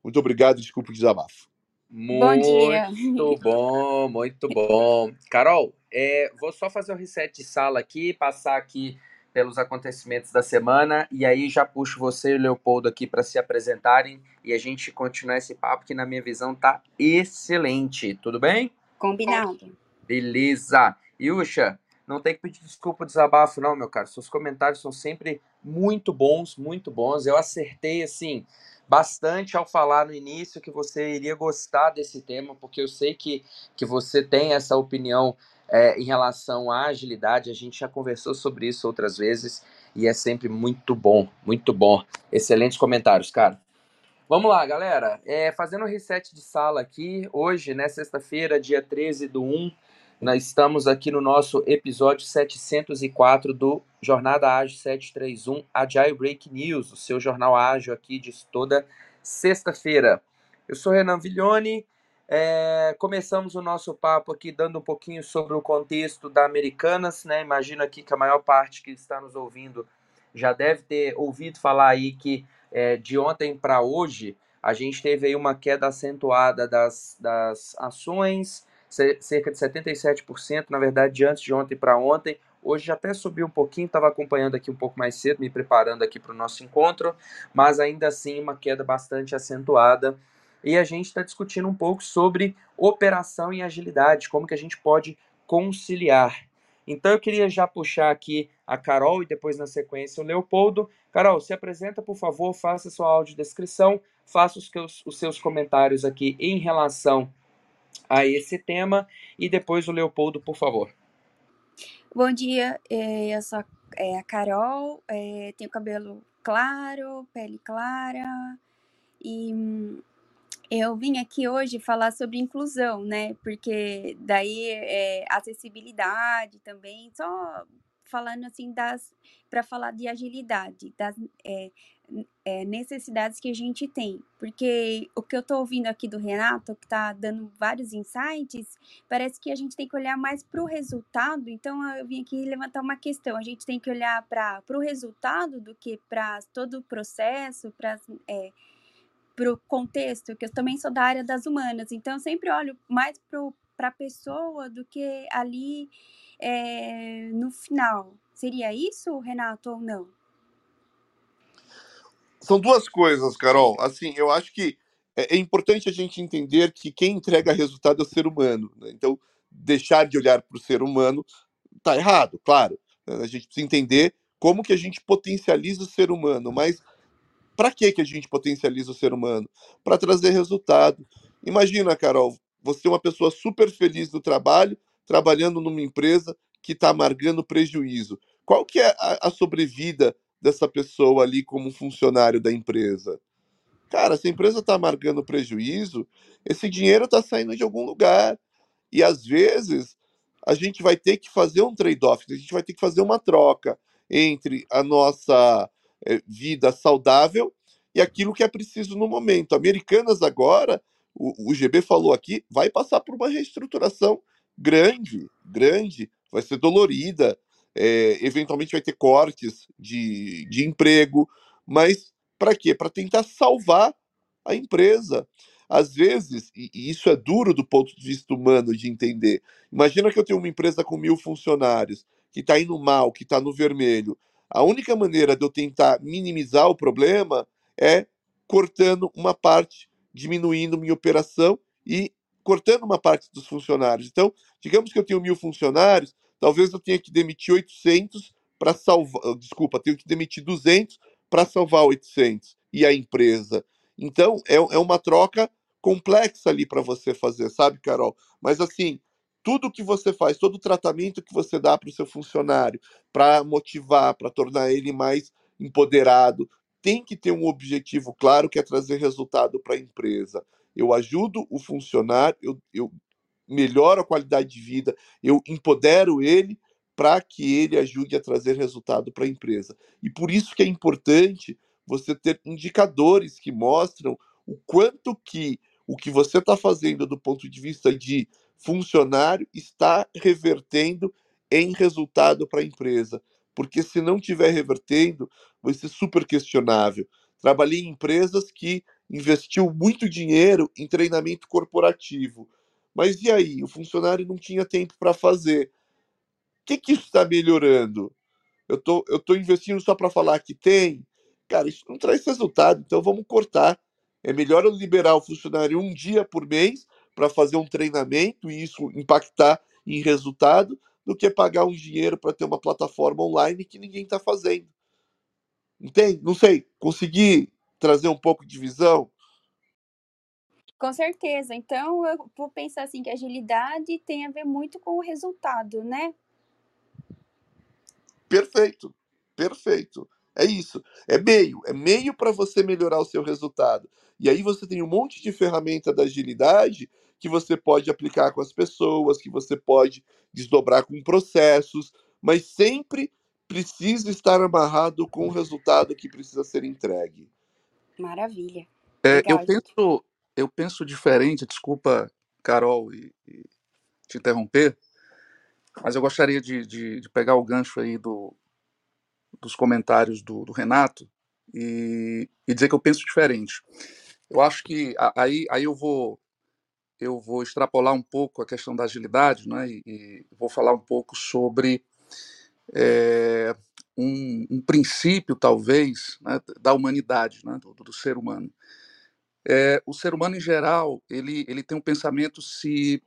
F: Muito obrigado, desculpe o desabafo.
C: Muito bom, muito bom. Carol, é, vou só fazer um reset de sala aqui, passar aqui pelos acontecimentos da semana. E aí já puxo você e o Leopoldo aqui para se apresentarem e a gente continuar esse papo que, na minha visão, tá excelente. Tudo bem?
G: Combinado.
C: Beleza. Yusha, não tem que pedir desculpa desabafo, não, meu caro. Seus comentários são sempre muito bons, muito bons. Eu acertei, assim, bastante ao falar no início que você iria gostar desse tema, porque eu sei que, que você tem essa opinião é, em relação à agilidade. A gente já conversou sobre isso outras vezes e é sempre muito bom, muito bom. Excelentes comentários, cara. Vamos lá, galera. É, fazendo um reset de sala aqui, hoje, né, sexta-feira, dia 13 do 1, nós estamos aqui no nosso episódio 704 do Jornada Ágil 731 Agile Break News, o seu jornal ágil aqui de toda sexta-feira. Eu sou Renan Viglione, é, começamos o nosso papo aqui dando um pouquinho sobre o contexto da Americanas, né? Imagino aqui que a maior parte que está nos ouvindo já deve ter ouvido falar aí que é, de ontem para hoje a gente teve aí uma queda acentuada das, das ações, cerca de 77%, na verdade, de antes de ontem para ontem. Hoje já até subiu um pouquinho, estava acompanhando aqui um pouco mais cedo, me preparando aqui para o nosso encontro, mas ainda assim uma queda bastante acentuada. E a gente está discutindo um pouco sobre operação e agilidade, como que a gente pode conciliar. Então eu queria já puxar aqui a Carol e depois na sequência o Leopoldo. Carol, se apresenta, por favor, faça sua audiodescrição, faça os, seus, os seus comentários aqui em relação a esse tema. E depois o Leopoldo, por favor.
G: Bom dia, é, eu sou é, a Carol, é, tenho cabelo claro, pele clara e hum, eu vim aqui hoje falar sobre inclusão, né? Porque daí é acessibilidade também, só falando assim das para falar de agilidade, das é, é, necessidades que a gente tem. Porque o que eu estou ouvindo aqui do Renato, que está dando vários insights, parece que a gente tem que olhar mais para o resultado. Então, eu vim aqui levantar uma questão. A gente tem que olhar para o resultado do que para todo o processo, para é, o contexto, que eu também sou da área das humanas. Então, eu sempre olho mais para a pessoa do que ali é, no final. Seria isso, Renato, ou não?
F: São duas coisas, Carol. Assim, eu acho que é, é importante a gente entender que quem entrega resultado é o ser humano. Né? Então, deixar de olhar para o ser humano está errado, claro. A gente precisa entender como que a gente potencializa o ser humano, mas para que que a gente potencializa o ser humano? Para trazer resultado. Imagina, Carol, você é uma pessoa super feliz do trabalho, trabalhando numa empresa que está amargando prejuízo. Qual que é a, a sobrevida dessa pessoa ali como funcionário da empresa? Cara, se a empresa está amargando prejuízo, esse dinheiro está saindo de algum lugar. E às vezes a gente vai ter que fazer um trade-off, a gente vai ter que fazer uma troca entre a nossa é, vida saudável e aquilo que é preciso no momento. Americanas agora, o, o GB falou aqui, vai passar por uma reestruturação grande, grande, vai ser dolorida, é, eventualmente vai ter cortes de, de emprego, mas para quê? Para tentar salvar a empresa. Às vezes, e, e isso é duro do ponto de vista humano de entender. Imagina que eu tenho uma empresa com mil funcionários, que está indo mal, que está no vermelho. A única maneira de eu tentar minimizar o problema é cortando uma parte, diminuindo minha operação e cortando uma parte dos funcionários. Então, digamos que eu tenho mil funcionários, talvez eu tenha que demitir 800 para salvar, ah, desculpa, tenho que demitir 200 para salvar 800 e a empresa. Então, é, é uma troca complexa ali para você fazer, sabe, Carol? Mas assim, tudo que você faz, todo o tratamento que você dá para o seu funcionário, para motivar, para tornar ele mais empoderado, tem que ter um objetivo claro que é trazer resultado para a empresa. Eu ajudo o funcionário, eu, eu melhoro a qualidade de vida, eu empodero ele para que ele ajude a trazer resultado para a empresa. E por isso que é importante você ter indicadores que mostram o quanto que o que você está fazendo do ponto de vista de funcionário está revertendo em resultado para a empresa. Porque se não estiver revertendo, vai ser super questionável. Trabalhei em empresas que investiu muito dinheiro em treinamento corporativo. Mas e aí? O funcionário não tinha tempo para fazer. O que, que isso está melhorando? eu tô, eu tô investindo só para falar que tem. Cara, isso não traz resultado, então vamos cortar. É melhor eu liberar o funcionário um dia por mês para fazer um treinamento e isso impactar em resultado, do que pagar um dinheiro para ter uma plataforma online que ninguém está fazendo. Entende? Não sei, consegui trazer um pouco de visão?
G: Com certeza. Então, eu vou pensar assim que agilidade tem a ver muito com o resultado, né?
F: Perfeito, perfeito. É isso. É meio, é meio para você melhorar o seu resultado. E aí você tem um monte de ferramenta da agilidade que você pode aplicar com as pessoas, que você pode desdobrar com processos, mas sempre precisa estar amarrado com o resultado que precisa ser entregue.
G: Maravilha.
D: É, eu penso, eu penso diferente, desculpa, Carol, e, e te interromper, mas eu gostaria de, de, de pegar o gancho aí do, dos comentários do, do Renato e, e dizer que eu penso diferente. Eu acho que aí, aí eu vou eu vou extrapolar um pouco a questão da agilidade, né? E, e vou falar um pouco sobre é, um, um princípio, talvez, né, da humanidade, né, do, do ser humano. É, o ser humano, em geral, ele, ele tem um pensamento se,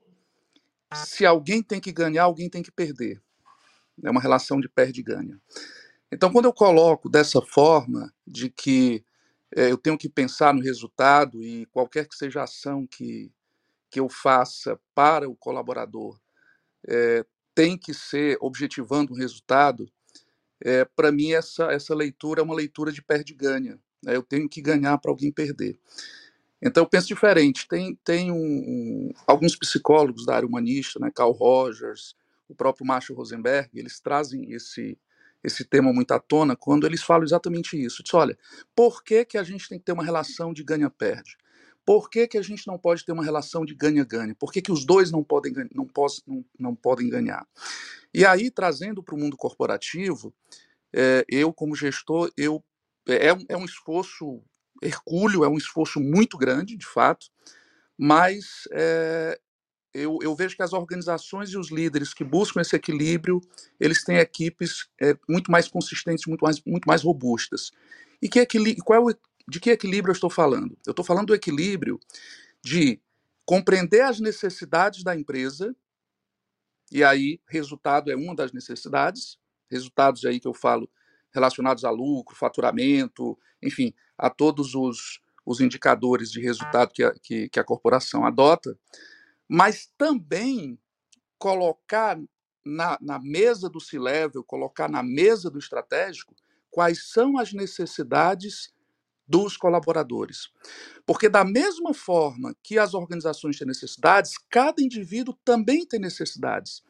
D: se alguém tem que ganhar, alguém tem que perder. É uma relação de perde e ganha. Então, quando eu coloco dessa forma, de que é, eu tenho que pensar no resultado e qualquer que seja a ação que, que eu faça para o colaborador é, tem que ser objetivando um resultado, é, para mim essa, essa leitura é uma leitura de perde-ganha. Né? Eu tenho que ganhar para alguém perder. Então eu penso diferente. Tem, tem um, um, alguns psicólogos da área humanista, né, Carl Rogers, o próprio Marshall Rosenberg, eles trazem esse, esse tema muito à tona quando eles falam exatamente isso. Diz, olha, por que, que a gente tem que ter uma relação de ganha-perde? Por que, que a gente não pode ter uma relação de ganha-ganha? Por que, que os dois não podem, não, pos, não, não podem ganhar? E aí, trazendo para o mundo corporativo, é, eu, como gestor, eu, é, é um esforço hercúleo, é um esforço muito grande, de fato, mas é, eu, eu, vejo que as organizações e os líderes que buscam esse equilíbrio, eles têm equipes é, muito mais consistentes, muito mais, muito mais robustas. E que qual é o, de que equilíbrio eu estou falando? Eu estou falando do equilíbrio de compreender as necessidades da empresa, e aí resultado é uma das necessidades, resultados aí que eu falo relacionados a lucro, faturamento, enfim, a todos os, os indicadores de resultado que a, que, que a corporação adota, mas também colocar na, na mesa do C-Level, colocar na mesa do estratégico quais são as necessidades dos colaboradores. Porque, da mesma forma que as organizações têm necessidades, cada indivíduo também tem necessidades.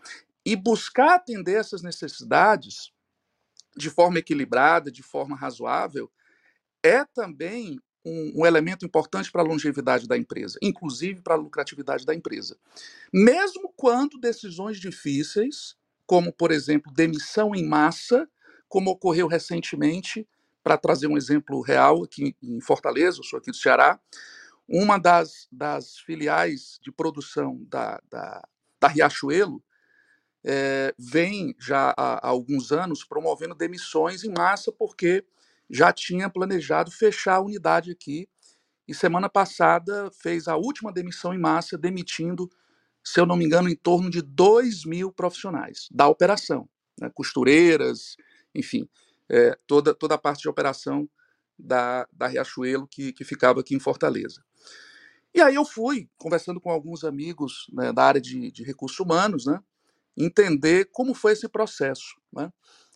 D: E buscar atender essas necessidades de forma equilibrada, de forma razoável, é também um, um elemento importante para a longevidade da empresa, inclusive para a lucratividade da empresa. Mesmo quando decisões difíceis, como, por exemplo, demissão em massa, como ocorreu recentemente, para trazer um exemplo real aqui em Fortaleza, eu sou aqui do Ceará, uma das, das filiais de produção da, da, da Riachuelo é, vem já há, há, alguns anos promovendo demissões em massa porque já tinha planejado fechar a unidade aqui e semana passada fez a última demissão em massa, demitindo, se eu não me engano, em torno de 2 mil profissionais da operação, né, costureiras, enfim, é, toda, toda a parte de operação da, da Riachuelo que, que ficava aqui em Fortaleza. E aí eu fui conversando com alguns amigos né, da área de, de recursos humanos, né, entender como foi esse processo. Né?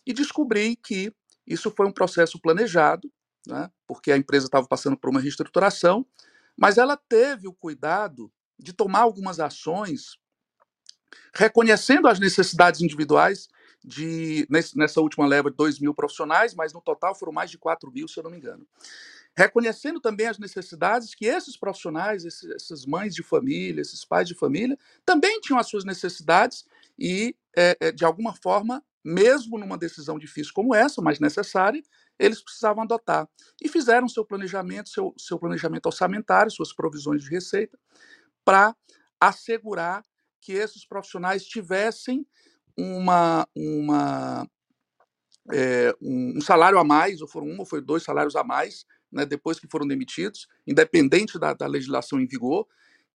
D: E descobri que isso foi um processo planejado, né? porque a empresa estava passando por uma reestruturação, mas ela teve o cuidado de tomar algumas ações, reconhecendo as necessidades individuais de nessa última leva de 2 mil profissionais, mas no total foram mais de 4 mil, se eu não me engano reconhecendo também as necessidades que esses profissionais, esses, essas mães de família, esses pais de família, também tinham as suas necessidades e, é, de alguma forma, mesmo numa decisão difícil como essa, mas necessária, eles precisavam adotar. E fizeram seu planejamento, seu, seu planejamento orçamentário, suas provisões de receita, para assegurar que esses profissionais tivessem uma, uma é, um, salário a mais, ou foram um ou foi dois salários a mais, né, depois que foram demitidos, independente da, da legislação em vigor,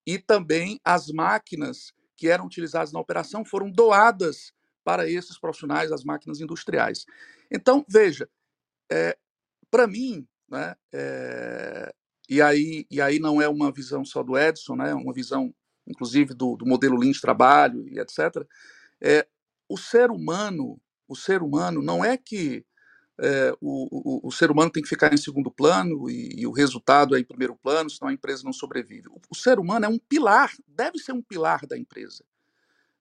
D: e também as máquinas que eram utilizadas na operação foram doadas para esses profissionais, as máquinas industriais. Então, veja, é, para mim, né, é, e, aí, e aí não é uma visão só do Edson, né, é uma visão, inclusive, do, do modelo Lean de trabalho e etc., é, o ser humano, o ser humano não é que é, o, o, o, ser humano tem que ficar em segundo plano e, e, o resultado é em primeiro plano, senão a empresa não sobrevive. O, o, ser humano é um pilar, deve ser um pilar da empresa.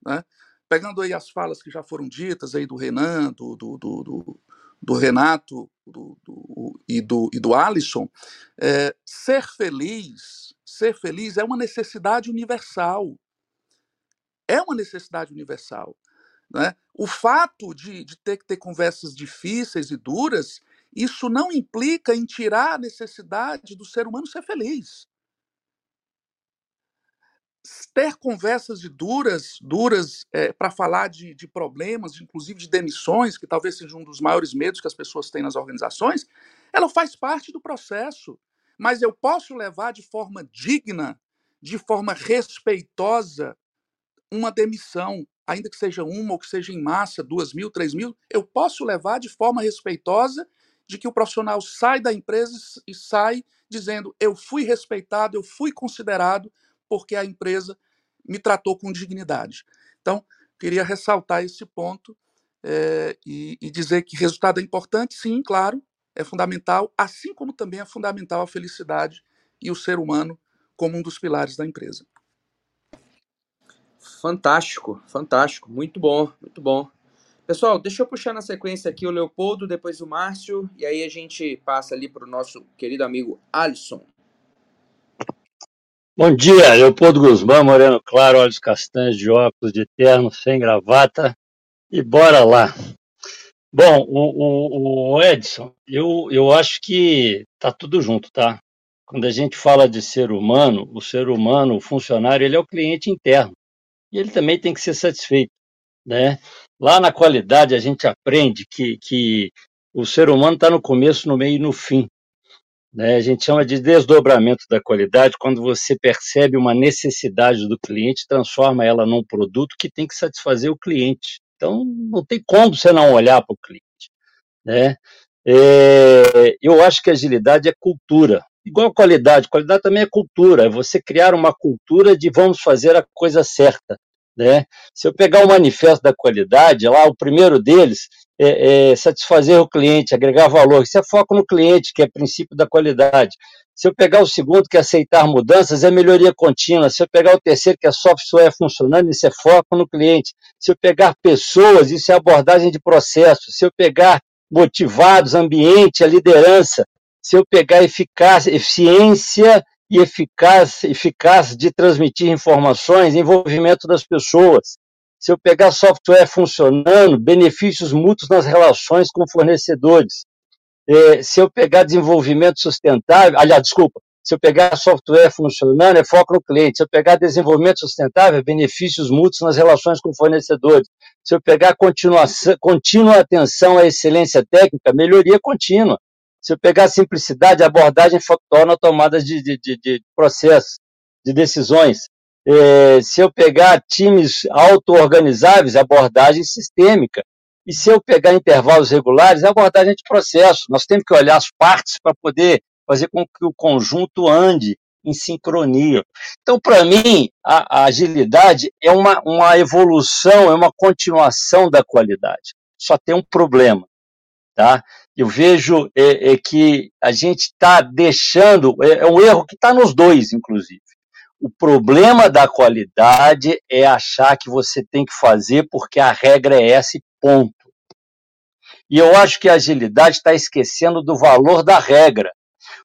D: Né? Pegando aí as falas que já foram ditas aí do Renan, do, do, do, do Renato e, do, e do Alisson, é, ser feliz, ser feliz é uma necessidade universal. É uma necessidade universal. Né? O fato de, de ter que ter conversas difíceis e duras, isso não implica em tirar a necessidade do ser humano ser feliz. Ter conversas de duras, duras é, para falar de, de problemas, inclusive de demissões, que talvez seja um dos maiores medos que as pessoas têm nas organizações, ela faz parte do processo. Mas eu posso levar de forma digna, de forma respeitosa, uma demissão ainda que seja uma ou que seja em massa, duas mil, três mil, eu posso levar de forma respeitosa de que o profissional sai da empresa e sai dizendo eu fui respeitado, eu fui considerado porque a empresa me tratou com dignidade. Então, queria ressaltar esse ponto é, e, e dizer que resultado é importante, sim, claro, é fundamental, assim como também é fundamental a felicidade e o ser humano como um dos pilares da empresa.
C: Fantástico, fantástico, muito bom, muito bom. Pessoal, deixa eu puxar na sequência aqui o Leopoldo, depois o Márcio, e aí a gente passa ali para o nosso querido amigo Alisson.
H: Bom dia, Leopoldo Guzmán, moreno claro, olhos castanhos, de óculos, de terno, sem gravata, e bora lá. Bom, o, o, o Edson, eu, eu acho que tá tudo junto, tá? Quando a gente fala de ser humano, o ser humano, o funcionário, ele é o cliente interno e ele também tem que ser satisfeito. Né? Lá na qualidade, a gente aprende que, que o ser humano está no começo, no meio e no fim. Né? A gente chama de desdobramento da qualidade quando você percebe uma necessidade do cliente, transforma ela num produto que tem que satisfazer o cliente. Então, não tem como você não olhar para o cliente. Né? É, eu acho que agilidade é cultura igual qualidade, qualidade também é cultura, é você criar uma cultura de vamos fazer a coisa certa. Né? Se eu pegar o manifesto da qualidade, lá o primeiro deles é, é satisfazer o cliente, agregar valor, isso é foco no cliente, que é princípio da qualidade. Se eu pegar o segundo, que é aceitar mudanças, é melhoria contínua. Se eu pegar o terceiro, que é software funcionando, isso é foco no cliente. Se eu pegar pessoas, isso é abordagem de processo. Se eu pegar motivados, ambiente, a liderança, se eu pegar eficácia, eficiência e eficaz, eficaz de transmitir informações, envolvimento das pessoas. Se eu pegar software funcionando, benefícios mútuos nas relações com fornecedores. É, se eu pegar desenvolvimento sustentável, aliás, desculpa, se eu pegar software funcionando, é foco no cliente. Se eu pegar desenvolvimento sustentável, é benefícios mútuos nas relações com fornecedores. Se eu pegar contínua atenção à excelência técnica, melhoria contínua. Se eu pegar a simplicidade, a abordagem factual na tomada de, de, de, de processos, de decisões. É, se eu pegar times auto-organizáveis, abordagem sistêmica. E se eu pegar intervalos regulares, é abordagem de processo. Nós temos que olhar as partes para poder fazer com que o conjunto ande em sincronia. Então, para mim, a, a, agilidade é uma, uma evolução, é uma continuação da qualidade. Só tem um problema, tá? eu vejo é, é que a gente está deixando, é, é, um erro que está nos dois, inclusive. O problema da qualidade é achar que você tem que fazer porque a regra é essa ponto. E eu acho que a agilidade está esquecendo do valor da regra,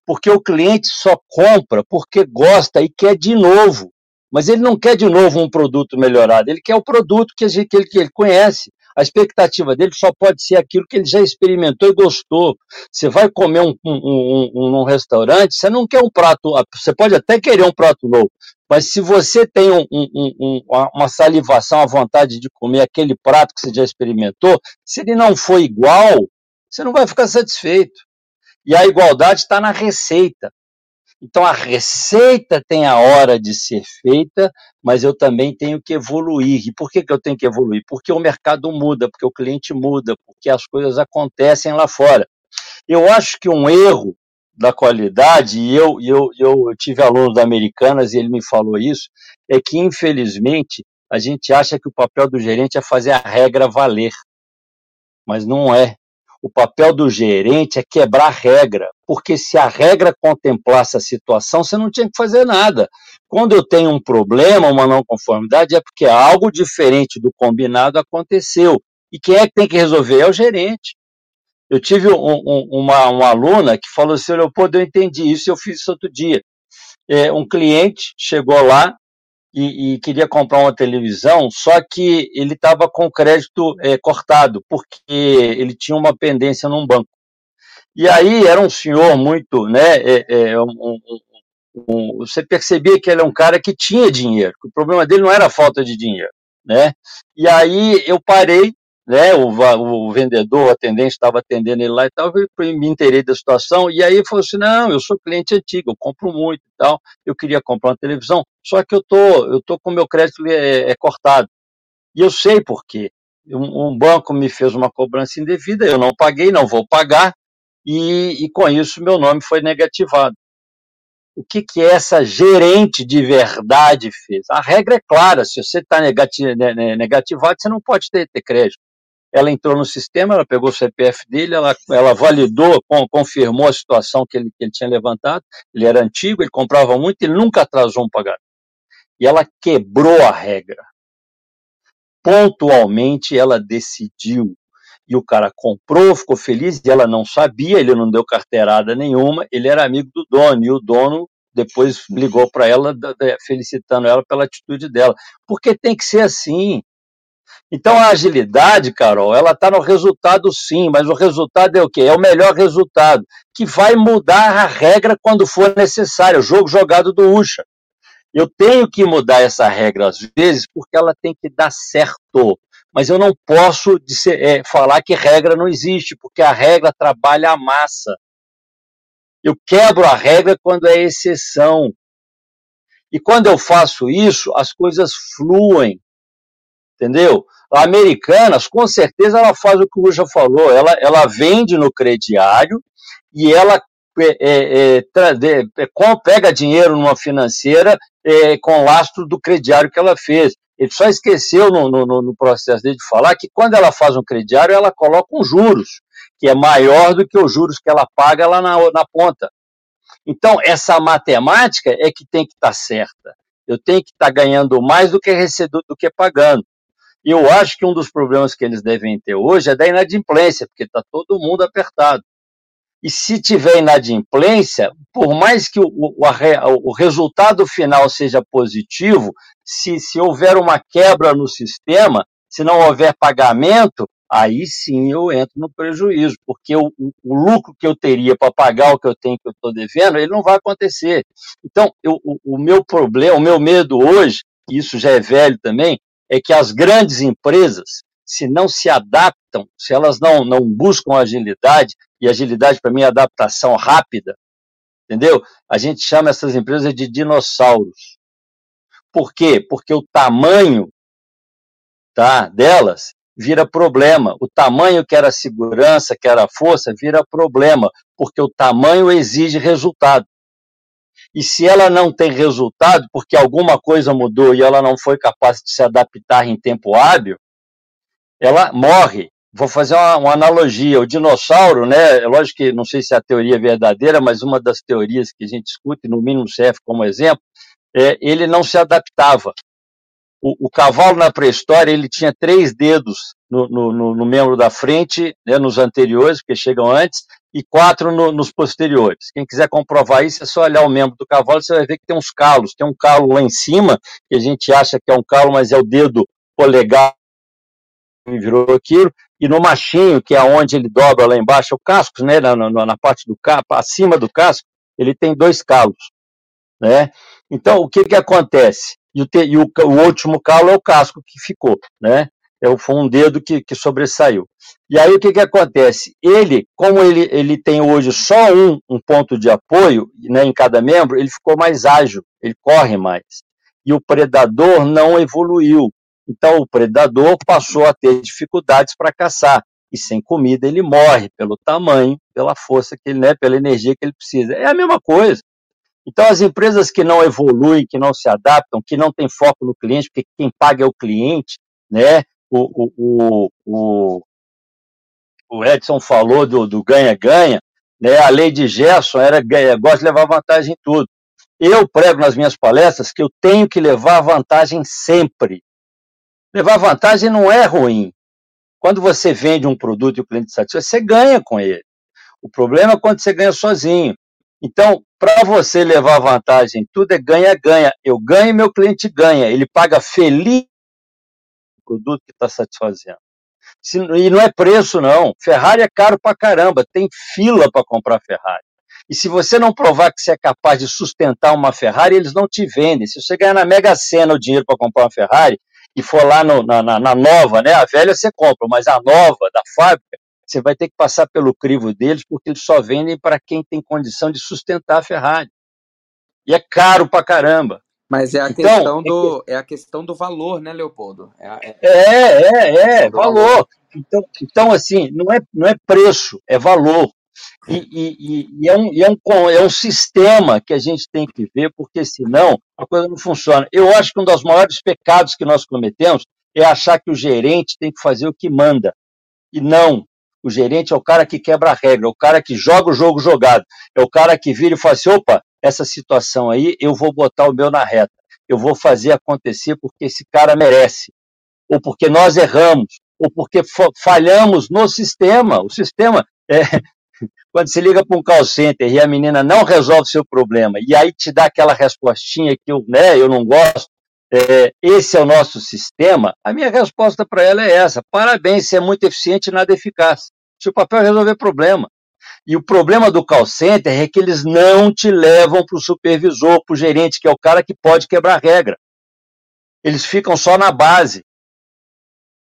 H: porque o cliente só compra porque gosta e quer de novo. Mas ele não quer de novo um produto melhorado, ele quer o produto que, gente, que, ele, que ele conhece. A expectativa dele só pode ser aquilo que ele já experimentou e gostou. Você vai comer um, um, um, um, restaurante, você não quer um prato, você pode até querer um prato novo, mas se você tem um, um, uma salivação, a vontade de comer aquele prato que você já experimentou, se ele não for igual, você não vai ficar satisfeito. E a igualdade está na receita. Então a receita tem a hora de ser feita, mas eu também tenho que evoluir. E por que, que eu tenho que evoluir? Porque o mercado muda, porque o cliente muda, porque as coisas acontecem lá fora. Eu acho que um erro da qualidade, e eu, eu, eu tive alunos da Americanas e ele me falou isso, é que infelizmente a gente acha que o papel do gerente é fazer a regra valer, mas não é. O papel do gerente é quebrar regra, porque se a regra contemplasse a situação, você não tinha que fazer nada. Quando eu tenho um problema, uma não conformidade, é porque algo diferente do combinado aconteceu. E quem é que tem que resolver? É o gerente. Eu tive um, um, uma, uma aluna que falou assim: Leopoldo, eu entendi isso, eu fiz isso outro dia. É, um cliente chegou lá e, e, queria comprar uma televisão, só que ele estava com crédito é, cortado, porque ele tinha uma pendência num banco. E aí era um senhor muito, né, é, é, um, um, você percebia que ele é um cara que tinha dinheiro, que o problema dele não era falta de dinheiro, né? E aí eu parei, né, o, o vendedor, o atendente estava atendendo ele lá e tal, eu me inteirei da situação, e aí falou assim, não, eu sou cliente antigo, eu compro muito e tal, eu queria comprar uma televisão, só que eu tô, eu tô com meu crédito é, é cortado. E eu sei por quê. Um, um, banco me fez uma cobrança indevida, eu não paguei, não vou pagar, e, e com isso meu nome foi negativado. O que, que essa gerente de verdade fez? A regra é clara, se você está negativado, você não pode ter, ter crédito ela entrou no sistema, ela pegou o CPF dele, ela, ela validou, confirmou a situação que ele, que ele tinha levantado, ele era antigo, ele comprava muito, ele nunca atrasou um pagamento. E ela quebrou a regra. Pontualmente ela decidiu. E o cara comprou, ficou feliz, e ela não sabia, ele não deu carteirada nenhuma, ele era amigo do dono, e o dono depois ligou para ela, felicitando ela pela atitude dela. Porque tem que ser assim. Então a agilidade, Carol, ela está no resultado sim, mas o resultado é o quê? É o melhor resultado, que vai mudar a regra quando for necessário, o jogo jogado do Ucha. Eu tenho que mudar essa regra às vezes porque ela tem que dar certo. Mas eu não posso dizer, é, falar que regra não existe, porque a regra trabalha a massa. Eu quebro a regra quando é exceção. E quando eu faço isso, as coisas fluem. Entendeu? A Americanas, com certeza, ela faz o que o já falou, ela, ela vende no crediário e ela é, é, é, pega dinheiro numa financeira é, com lastro do crediário que ela fez. Ele só esqueceu no, no, no, processo dele de falar que quando ela faz um crediário, ela coloca um juros, que é maior do que os juros que ela paga lá na, na ponta. Então, essa matemática é que tem que estar tá certa. Eu tenho que estar tá ganhando mais do que recebendo, do que pagando. E eu acho que um dos problemas que eles devem ter hoje é da inadimplência, porque está todo mundo apertado. E se tiver inadimplência, por mais que o, o, o resultado final seja positivo, se, se houver uma quebra no sistema, se não houver pagamento, aí sim eu entro no prejuízo, porque o, o lucro que eu teria para pagar o que eu tenho que eu estou devendo, ele não vai acontecer. Então, eu, o, o meu problema, o meu medo hoje, isso já é velho também, é que as grandes empresas, se não se adaptam, se elas não, não buscam agilidade, e agilidade para mim é adaptação rápida, entendeu? A gente chama essas empresas de dinossauros. Por quê? Porque o tamanho tá, delas vira problema. O tamanho que era segurança, que era força, vira problema, porque o tamanho exige resultado. E se ela não tem resultado, porque alguma coisa mudou e ela não foi capaz de se adaptar em tempo hábil, ela morre. Vou fazer uma, uma analogia. O dinossauro, né? É lógico que não sei se a teoria é verdadeira, mas uma das teorias que a gente discute, no mínimo serve como exemplo, é ele não se adaptava. O, o cavalo na pré-história ele tinha três dedos no, no, no, membro da frente, né, nos anteriores, porque chegam antes, e quatro no, nos posteriores. Quem quiser comprovar isso, é só olhar o membro do cavalo, você vai ver que tem uns calos. Tem um calo lá em cima, que a gente acha que é um calo, mas é o dedo polegar que virou aquilo, e no machinho, que é onde ele dobra lá embaixo, o casco, né, na, na, na parte do casco, acima do casco, ele tem dois calos. Né? Então, o que, que acontece? E, o, te, e o, o último calo é o casco que ficou. Né? É, foi um dedo que, que sobressaiu. E aí o que, que acontece? Ele, como ele, ele tem hoje só um, um ponto de apoio né, em cada membro, ele ficou mais ágil, ele corre mais. E o predador não evoluiu. Então o predador passou a ter dificuldades para caçar. E sem comida ele morre pelo tamanho, pela força que ele, né, pela energia que ele precisa. É a mesma coisa. Então, as empresas que não evoluem, que não se adaptam, que não têm foco no cliente, porque quem paga é o cliente, né? O, o, o, o Edson falou do ganha-ganha, né? A lei de Gerson era ganha, gosta de levar vantagem em tudo. Eu prego nas minhas palestras que eu tenho que levar vantagem sempre. Levar vantagem não é ruim. Quando você vende um produto e o cliente satisfaz, você ganha com ele. O problema é quando você ganha sozinho. Então, para você levar vantagem, tudo é ganha-ganha. Eu ganho e meu cliente ganha. Ele paga feliz o produto que está satisfazendo. E não é preço, não. Ferrari é caro para caramba. Tem fila para comprar Ferrari. E se você não provar que você é capaz de sustentar uma Ferrari, eles não te vendem. Se você ganhar na Mega Sena o dinheiro para comprar uma Ferrari e for lá no, na, na, na, nova, né? A velha você compra, mas a nova da fábrica, você vai ter que passar pelo crivo deles, porque eles só vendem para quem tem condição de sustentar a Ferrari. E é caro pra caramba.
C: Mas é a, então, questão, do, é, que... é a questão do valor, né, Leopoldo?
H: É, é, é, é, é valor. valor. Então, então, assim, não é, não é preço, é valor. E, e, e, é um, é, um, é um sistema que a gente tem que ver, porque senão a coisa não funciona. Eu acho que um dos maiores pecados que nós cometemos é achar que o gerente tem que fazer o que manda. E não. O gerente é o cara que quebra a regra, é o cara que joga o jogo jogado, é o cara que vira e fala assim: opa, essa situação aí, eu vou botar o meu na reta, eu vou fazer acontecer porque esse cara merece, ou porque nós erramos, ou porque falhamos no sistema. O sistema é. Quando se liga para um call center e a menina não resolve seu problema, e aí te dá aquela respostinha que eu, né, eu não gosto, é, esse é o nosso sistema, a minha resposta para ela é essa: parabéns, você é muito eficiente e nada eficaz. Seu papel é resolver problema. E o problema do call center é que eles não te levam para o supervisor, para o gerente, que é o cara que pode quebrar regra. Eles ficam só na base.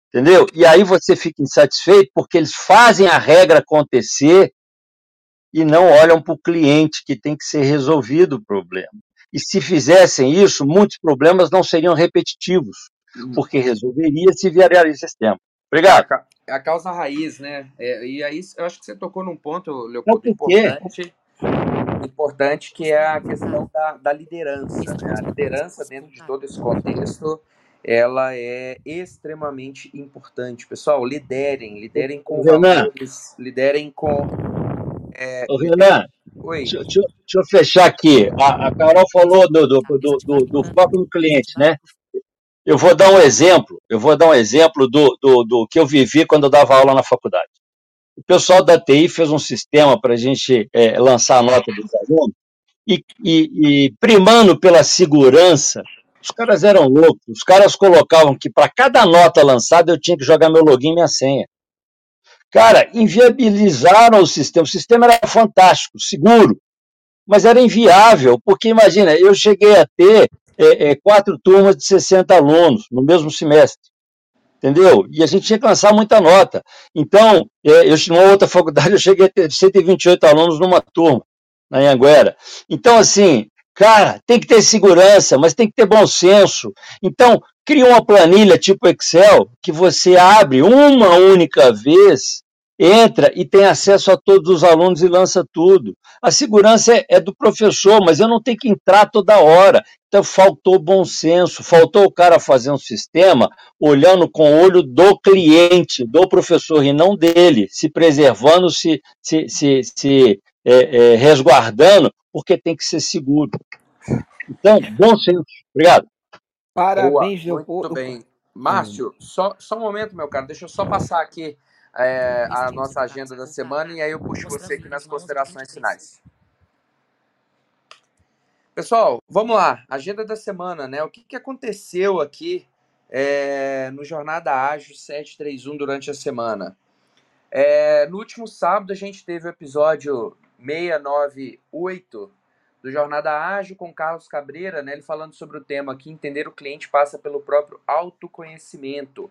H: Entendeu? E aí você fica insatisfeito porque eles fazem a regra acontecer e não olham para o cliente que tem que ser resolvido o problema. E se fizessem isso, muitos problemas não seriam repetitivos, uhum. porque resolveria se viraria esse sistema. Obrigado.
C: É a causa raiz, né? É, e aí eu acho que você tocou num ponto, Leopoldo, importante, importante, que é a questão da, da liderança. Né? A liderança dentro de todo esse contexto, ela é extremamente importante. Pessoal, liderem, liderem com valores, liderem com...
H: É, Ô, Renan, Oi. Deixa, deixa, deixa, eu fechar aqui. A, a Carol falou do, do, do, do, do foco no cliente, né? Eu vou dar um exemplo, eu vou dar um exemplo do, do, do que eu vivi quando eu dava aula na faculdade. O pessoal da TI fez um sistema para a gente é, lançar a nota dos alunos e, e, e, primando pela segurança, os caras eram loucos. Os caras colocavam que para cada nota lançada eu tinha que jogar meu login e minha senha. Cara, inviabilizaram o sistema. O sistema era fantástico, seguro, mas era inviável, porque imagina, eu cheguei a ter é, é, quatro turmas de 60 alunos no mesmo semestre. Entendeu? E a gente tinha que lançar muita nota. Então, é, eu, numa outra faculdade, eu cheguei a ter 128 alunos numa turma, na Anhanguera. Então, assim, cara, tem que ter segurança, mas tem que ter bom senso. Então, cria uma planilha tipo Excel que você abre uma única vez entra e tem acesso a todos os alunos e lança tudo. A segurança é, é, do professor, mas eu não tenho que entrar toda hora. Então faltou bom senso, faltou o cara fazer um sistema olhando com o olho do cliente, do professor e não dele, se preservando, se, se, se, se é, é, resguardando, porque tem que ser seguro. Então, bom senso. Obrigado.
C: Parabéns, Boa, Muito bem. Márcio, só, só um momento, meu cara, deixa eu só passar aqui é, a nossa agenda da semana e aí eu puxo você aqui nas considerações finais. Pessoal, vamos lá. Agenda da semana, né? O que, que aconteceu aqui é, no Jornada Ágil 731 durante a semana? É, no último sábado a gente teve o episódio 698 do Jornada Ágil com Carlos Cabreira, né? Ele falando sobre o tema que entender o cliente passa pelo próprio autoconhecimento.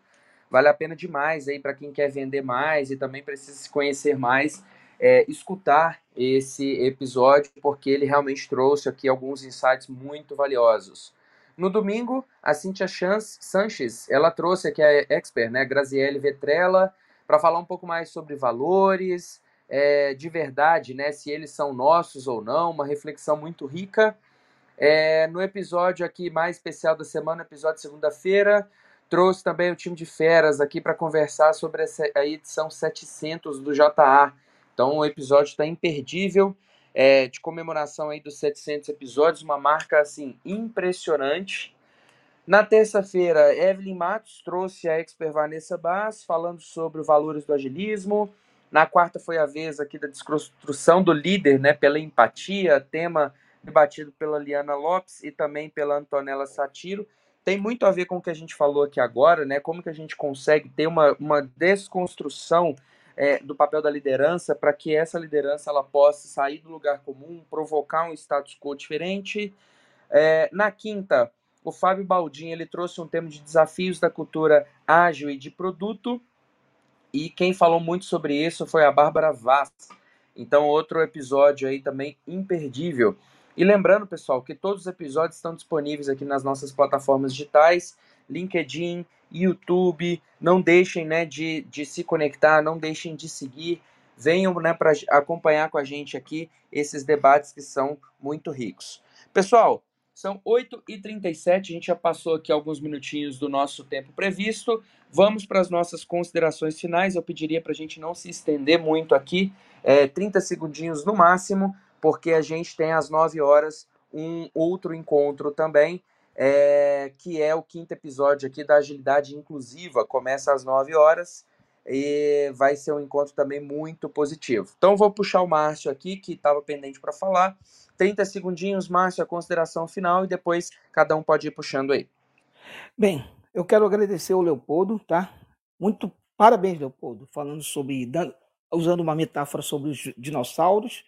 C: Vale a pena demais aí para quem quer vender mais e também precisa se conhecer mais, é, escutar esse episódio, porque ele realmente trouxe aqui alguns insights muito valiosos. No domingo, a Cintia Chance, Sanches, ela trouxe aqui a expert, né, Graziele Vetrella, para falar um pouco mais sobre valores, é, de verdade, né, se eles são nossos ou não, uma reflexão muito rica. É, no episódio aqui mais especial da semana, episódio segunda-feira, trouxe também o time de feras aqui para conversar sobre a edição 700 do JA. Então o episódio está imperdível é, de comemoração aí dos 700 episódios, uma marca assim impressionante. Na terça-feira, Evelyn Matos trouxe a expert Vanessa Bass falando sobre os valores do agilismo. Na quarta foi a vez aqui da desconstrução do líder, né, pela empatia, tema debatido pela Liana Lopes e também pela Antonella Satiro. Tem muito a ver com o que a gente falou aqui agora, né? Como que a gente consegue ter uma, uma desconstrução é, do papel da liderança para que essa liderança ela possa sair do lugar comum, provocar um status quo diferente. É, na quinta, o Fábio Baldin ele trouxe um tema de desafios da cultura ágil e de produto. E quem falou muito sobre isso foi a Bárbara Vaz. Então, outro episódio aí também imperdível. E lembrando, pessoal, que todos os episódios estão disponíveis aqui nas nossas plataformas digitais, LinkedIn, YouTube. Não deixem né, de, de se conectar, não deixem de seguir. Venham né, para acompanhar com a gente aqui esses debates que são muito ricos. Pessoal, são 8h37, a gente já passou aqui alguns minutinhos do nosso tempo previsto. Vamos para as nossas considerações finais. Eu pediria para a gente não se estender muito aqui, é, 30 segundinhos no máximo, porque a gente tem às 9 horas um outro encontro também é, que é o quinto episódio aqui da Agilidade Inclusiva. Começa às 9 horas e vai ser um encontro também muito positivo. Então, vou puxar o Márcio aqui, que estava pendente para falar. 30 segundinhos, Márcio, a consideração final e depois cada um pode ir puxando aí.
I: Bem, eu quero agradecer ao Leopoldo, tá? Muito parabéns, Leopoldo, falando sobre, usando uma metáfora sobre os dinossauros.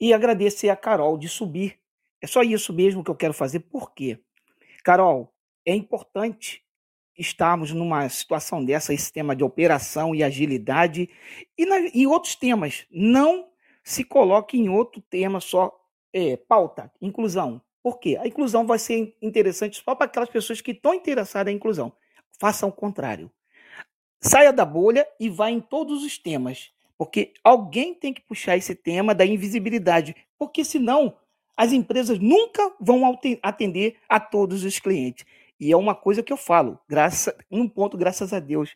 I: E agradecer a Carol de subir. É só isso mesmo que eu quero fazer, por quê? Carol, é importante estarmos numa situação dessa, esse tema de operação e agilidade, e, na, e outros temas. Não se coloque em outro tema só, é, pauta, inclusão. Por quê? A inclusão vai ser interessante só para aquelas pessoas que estão interessadas em inclusão. Faça o contrário. Saia da bolha e vá em todos os temas. Porque alguém tem que puxar esse tema da invisibilidade. Porque senão as empresas nunca vão atender a todos os clientes. E é uma coisa que eu falo, um ponto, graças a Deus.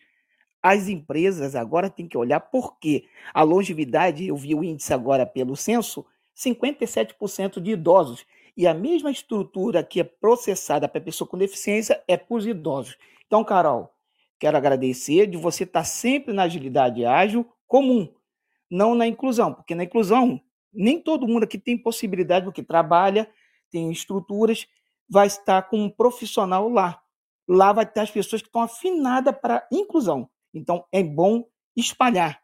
I: As empresas agora têm que olhar porque a longevidade, eu vi o índice agora pelo censo, 57% de idosos. E a mesma estrutura que é processada para a pessoa com deficiência é para os idosos. Então, Carol, quero agradecer de você estar sempre na agilidade ágil comum, não na inclusão, porque na inclusão nem todo mundo aqui tem possibilidade, porque trabalha, tem estruturas, vai estar com um profissional lá. Lá vai ter as pessoas que estão afinadas para inclusão. Então, é bom espalhar.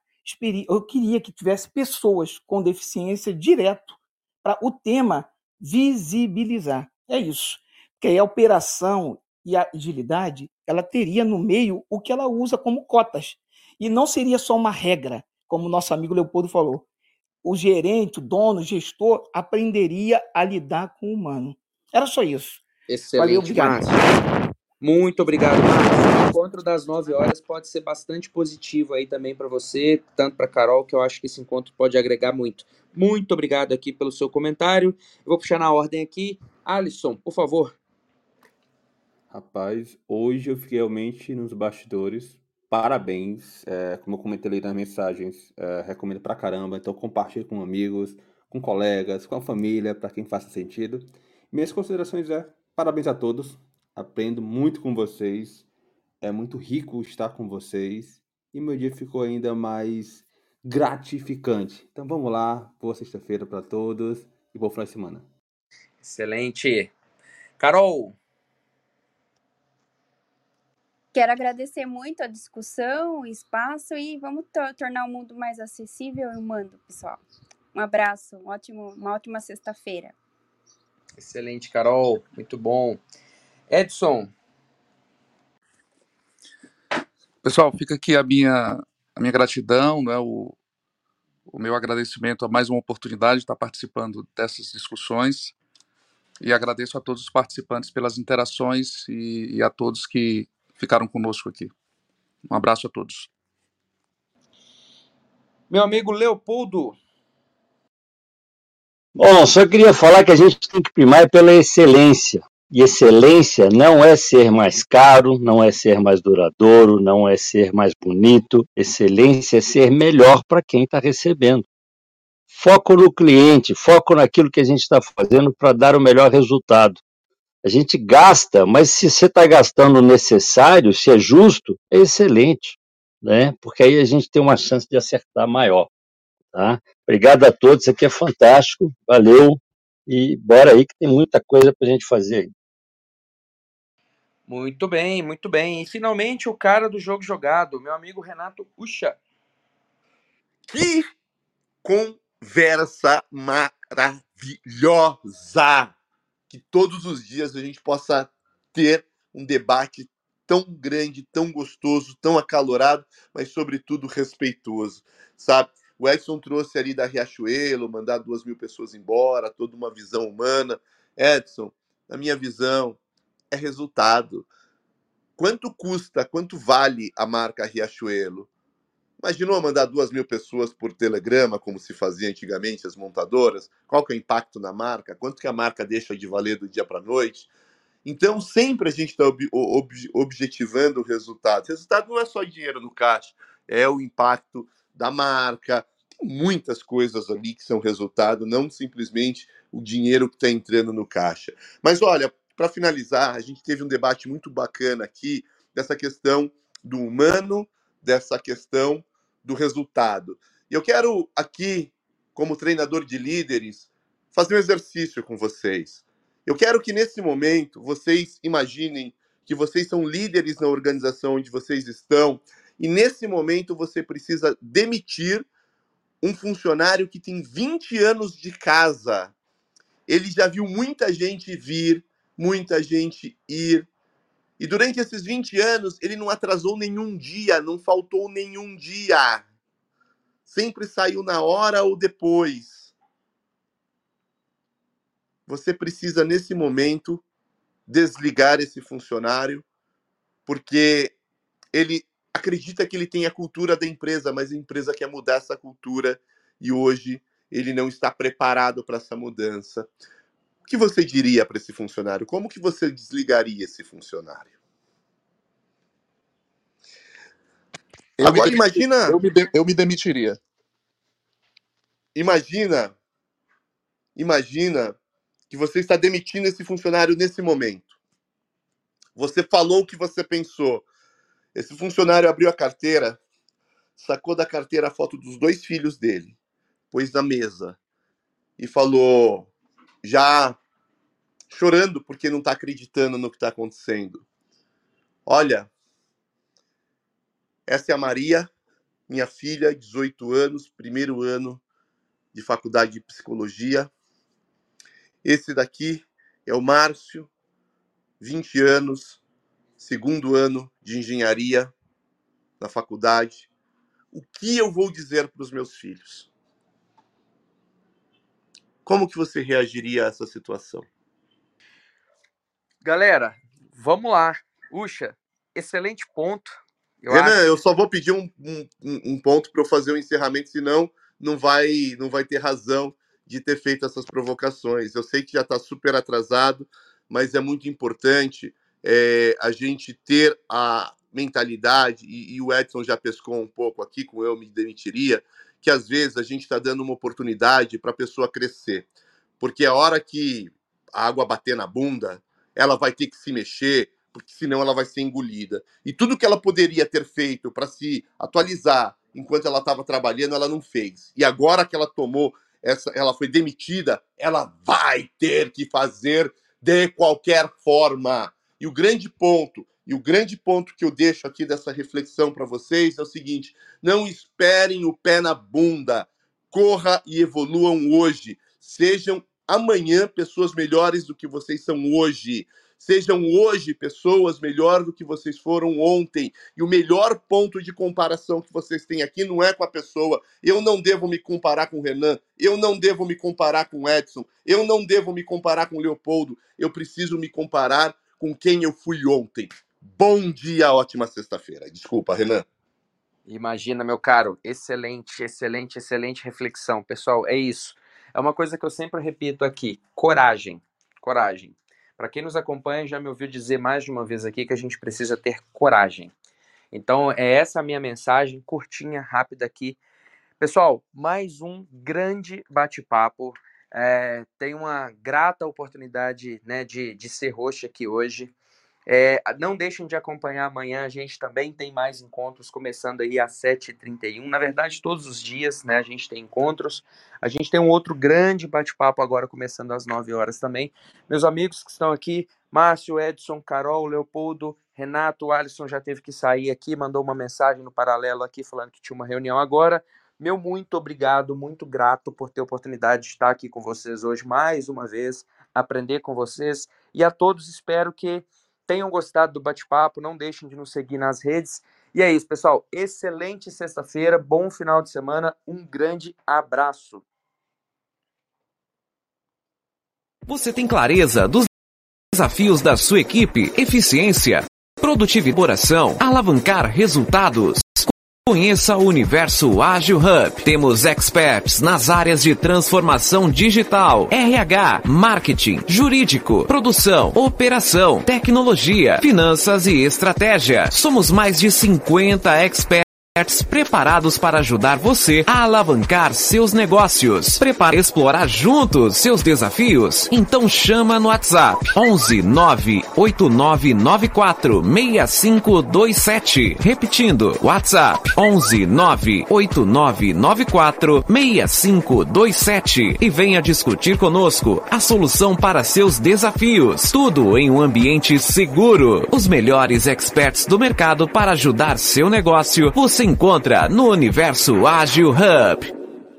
I: Eu queria que tivesse pessoas com deficiência direto para o tema visibilizar. É isso. Porque aí a operação e a agilidade, ela teria no meio o que ela usa como cotas. E não seria só uma regra, como nosso amigo Leopoldo falou o gerente, o dono, o gestor aprenderia a lidar com o humano. Era só isso.
C: Excelente, Valeu, obrigado. Márcio. Muito obrigado, Márcio. O encontro das 9 horas pode ser bastante positivo aí também para você, tanto para Carol, que eu acho que esse encontro pode agregar muito. Muito obrigado aqui pelo seu comentário. Eu vou puxar na ordem aqui. Alisson, por favor.
E: Rapaz, hoje eu fiquei realmente nos bastidores parabéns. É, como eu comentei ali nas mensagens, é, recomendo pra caramba. Então compartilhe com amigos, com colegas, com a família, para quem faça sentido. Minhas considerações é parabéns a todos. Aprendo muito com vocês. É muito rico estar com vocês. E meu dia ficou ainda mais gratificante. Então vamos lá. Boa sexta-feira para todos e bom final de semana.
C: Excelente. Carol,
G: Quero agradecer muito a discussão, o espaço e vamos tornar o mundo mais acessível e humano, pessoal. Um abraço, um ótimo, uma ótima sexta-feira.
C: Excelente, Carol, muito bom. Edson.
D: Pessoal, fica aqui a minha, a minha gratidão, né, o, o meu agradecimento a mais uma oportunidade de estar participando dessas discussões e agradeço a todos os participantes pelas interações e, e a todos que ficaram conosco aqui. Um abraço a todos.
C: Meu amigo Leopoldo.
H: Bom, só queria falar que a gente tem que primar pela excelência. E excelência não é ser mais caro, não é ser mais duradouro, não é ser mais bonito. Excelência é ser melhor para quem está recebendo. Foco no cliente, foco naquilo que a gente está fazendo para dar o melhor resultado. A gente gasta, mas se você está gastando o necessário, se é justo, é excelente, né? Porque aí a gente tem uma chance de acertar maior. Tá? Obrigado a todos, isso aqui é fantástico, valeu e bora aí que tem muita coisa para a gente fazer.
C: Muito bem, muito bem. E finalmente o cara do jogo jogado, meu amigo Renato Ucha.
F: Que conversa maravilhosa! Que todos os dias a gente possa ter um debate tão grande, tão gostoso, tão acalorado, mas sobretudo respeitoso, sabe? O Edson trouxe ali da Riachuelo, mandar duas mil pessoas embora, toda uma visão humana. Edson, na minha visão, é resultado. Quanto custa, quanto vale a marca Riachuelo? Imaginou mandar duas mil pessoas por telegrama, como se fazia antigamente as montadoras? Qual que é o impacto na marca? Quanto que a marca deixa de valer do dia para a noite? Então, sempre a gente está ob ob objetivando o resultado. O resultado não é só dinheiro no caixa, é o impacto da marca. Tem muitas coisas ali que são resultado, não simplesmente o dinheiro que está entrando no caixa. Mas olha, para finalizar, a gente teve um debate muito bacana aqui dessa questão do humano, dessa questão do resultado. E eu quero aqui, como treinador de líderes, fazer um exercício com vocês. Eu quero que nesse momento vocês imaginem que vocês são líderes na organização onde vocês estão e nesse momento você precisa demitir um funcionário que tem 20 anos de casa. Ele já viu muita gente vir, muita gente ir. E durante esses 20 anos, ele não atrasou nenhum dia, não faltou nenhum dia. Sempre saiu na hora ou depois. Você precisa, nesse momento, desligar esse funcionário, porque ele acredita que ele tem a cultura da empresa, mas a empresa quer mudar essa cultura e hoje ele não está preparado para essa mudança que você diria para esse funcionário? Como que você desligaria esse funcionário?
D: Eu
F: Agora imagina,
D: eu me, de, eu me demitiria.
F: imagina, imagina que você está demitindo esse funcionário nesse momento. Você falou o que você pensou. Esse funcionário abriu a carteira, sacou da carteira a foto dos dois filhos dele, pôs na mesa e falou: já chorando porque não está acreditando no que está acontecendo. Olha, essa é a Maria, minha filha, 18 anos, primeiro ano de faculdade de psicologia. Esse daqui é o Márcio, 20 anos, segundo ano de engenharia na faculdade. O que eu vou dizer para os meus filhos? Como que você reagiria a essa situação?
C: Galera, vamos lá. Uxa, excelente ponto.
F: Eu Renan, acho... eu só vou pedir um, um, um ponto para eu fazer o um encerramento, senão não vai, não vai ter razão de ter feito essas provocações. Eu sei que já está super atrasado, mas é muito importante é, a gente ter a mentalidade, e, e, o Edson já pescou um pouco aqui, com eu me demitiria, que às vezes a gente está dando uma oportunidade para a pessoa crescer. Porque a hora que a água bater na bunda, ela vai ter que se mexer, porque senão ela vai ser engolida. E tudo que ela poderia ter feito para se atualizar enquanto ela estava trabalhando, ela não fez. E agora que ela tomou essa, ela foi demitida, ela vai ter que fazer de qualquer forma. E o grande ponto, e o grande ponto que eu deixo aqui dessa reflexão para vocês é o seguinte: não esperem o pé na bunda. Corra e evoluam hoje. Sejam amanhã pessoas melhores do que vocês são hoje. Sejam hoje pessoas melhor do que vocês foram ontem. E o melhor ponto de comparação que vocês têm aqui não é com a pessoa. Eu não devo me comparar com o Renan, eu não devo me comparar com o Edson, eu não devo me comparar com o Leopoldo. Eu preciso me comparar com quem eu fui ontem. Bom dia, ótima sexta-feira. Desculpa, Renan.
C: Imagina, meu caro, excelente, excelente, excelente reflexão. Pessoal, é isso. É uma coisa que eu sempre repito aqui: coragem. Coragem. Para quem nos acompanha, já me ouviu dizer mais de uma vez aqui que a gente precisa ter coragem. Então, é essa a minha mensagem, curtinha, rápida aqui. Pessoal, mais um grande bate-papo. É, tenho uma grata oportunidade né, de, de ser host aqui hoje. É, não deixem de acompanhar amanhã, a gente também tem mais encontros, começando aí às 7h31. Na verdade, todos os dias né, a gente tem encontros. A gente tem um outro grande bate-papo agora, começando às 9 horas também. Meus amigos que estão aqui, Márcio, Edson, Carol, Leopoldo, Renato, Alisson já teve que sair aqui, mandou uma mensagem no paralelo aqui falando que tinha uma reunião agora. Meu muito obrigado, muito grato por ter a oportunidade de estar aqui com vocês hoje mais uma vez, aprender com vocês. E a todos espero que tenham gostado do bate-papo, não deixem de nos seguir nas redes. E é isso, pessoal. Excelente sexta-feira, bom final de semana, um grande abraço.
J: Você tem clareza dos desafios da sua equipe, eficiência, produtividade, alavancar resultados. Conheça o Universo Ágil Hub. Temos experts nas áreas de transformação digital, RH, marketing, jurídico, produção, operação, tecnologia, finanças e estratégia. Somos mais de 50 experts preparados para ajudar você a alavancar seus negócios. Prepare explorar juntos seus desafios? Então chama no WhatsApp 11 98994 6527. Repetindo, WhatsApp 11 98994 6527 e venha discutir conosco a solução para seus desafios. Tudo em um ambiente seguro. Os melhores experts do mercado para ajudar seu negócio. Você encontra no Universo Ágil Hub.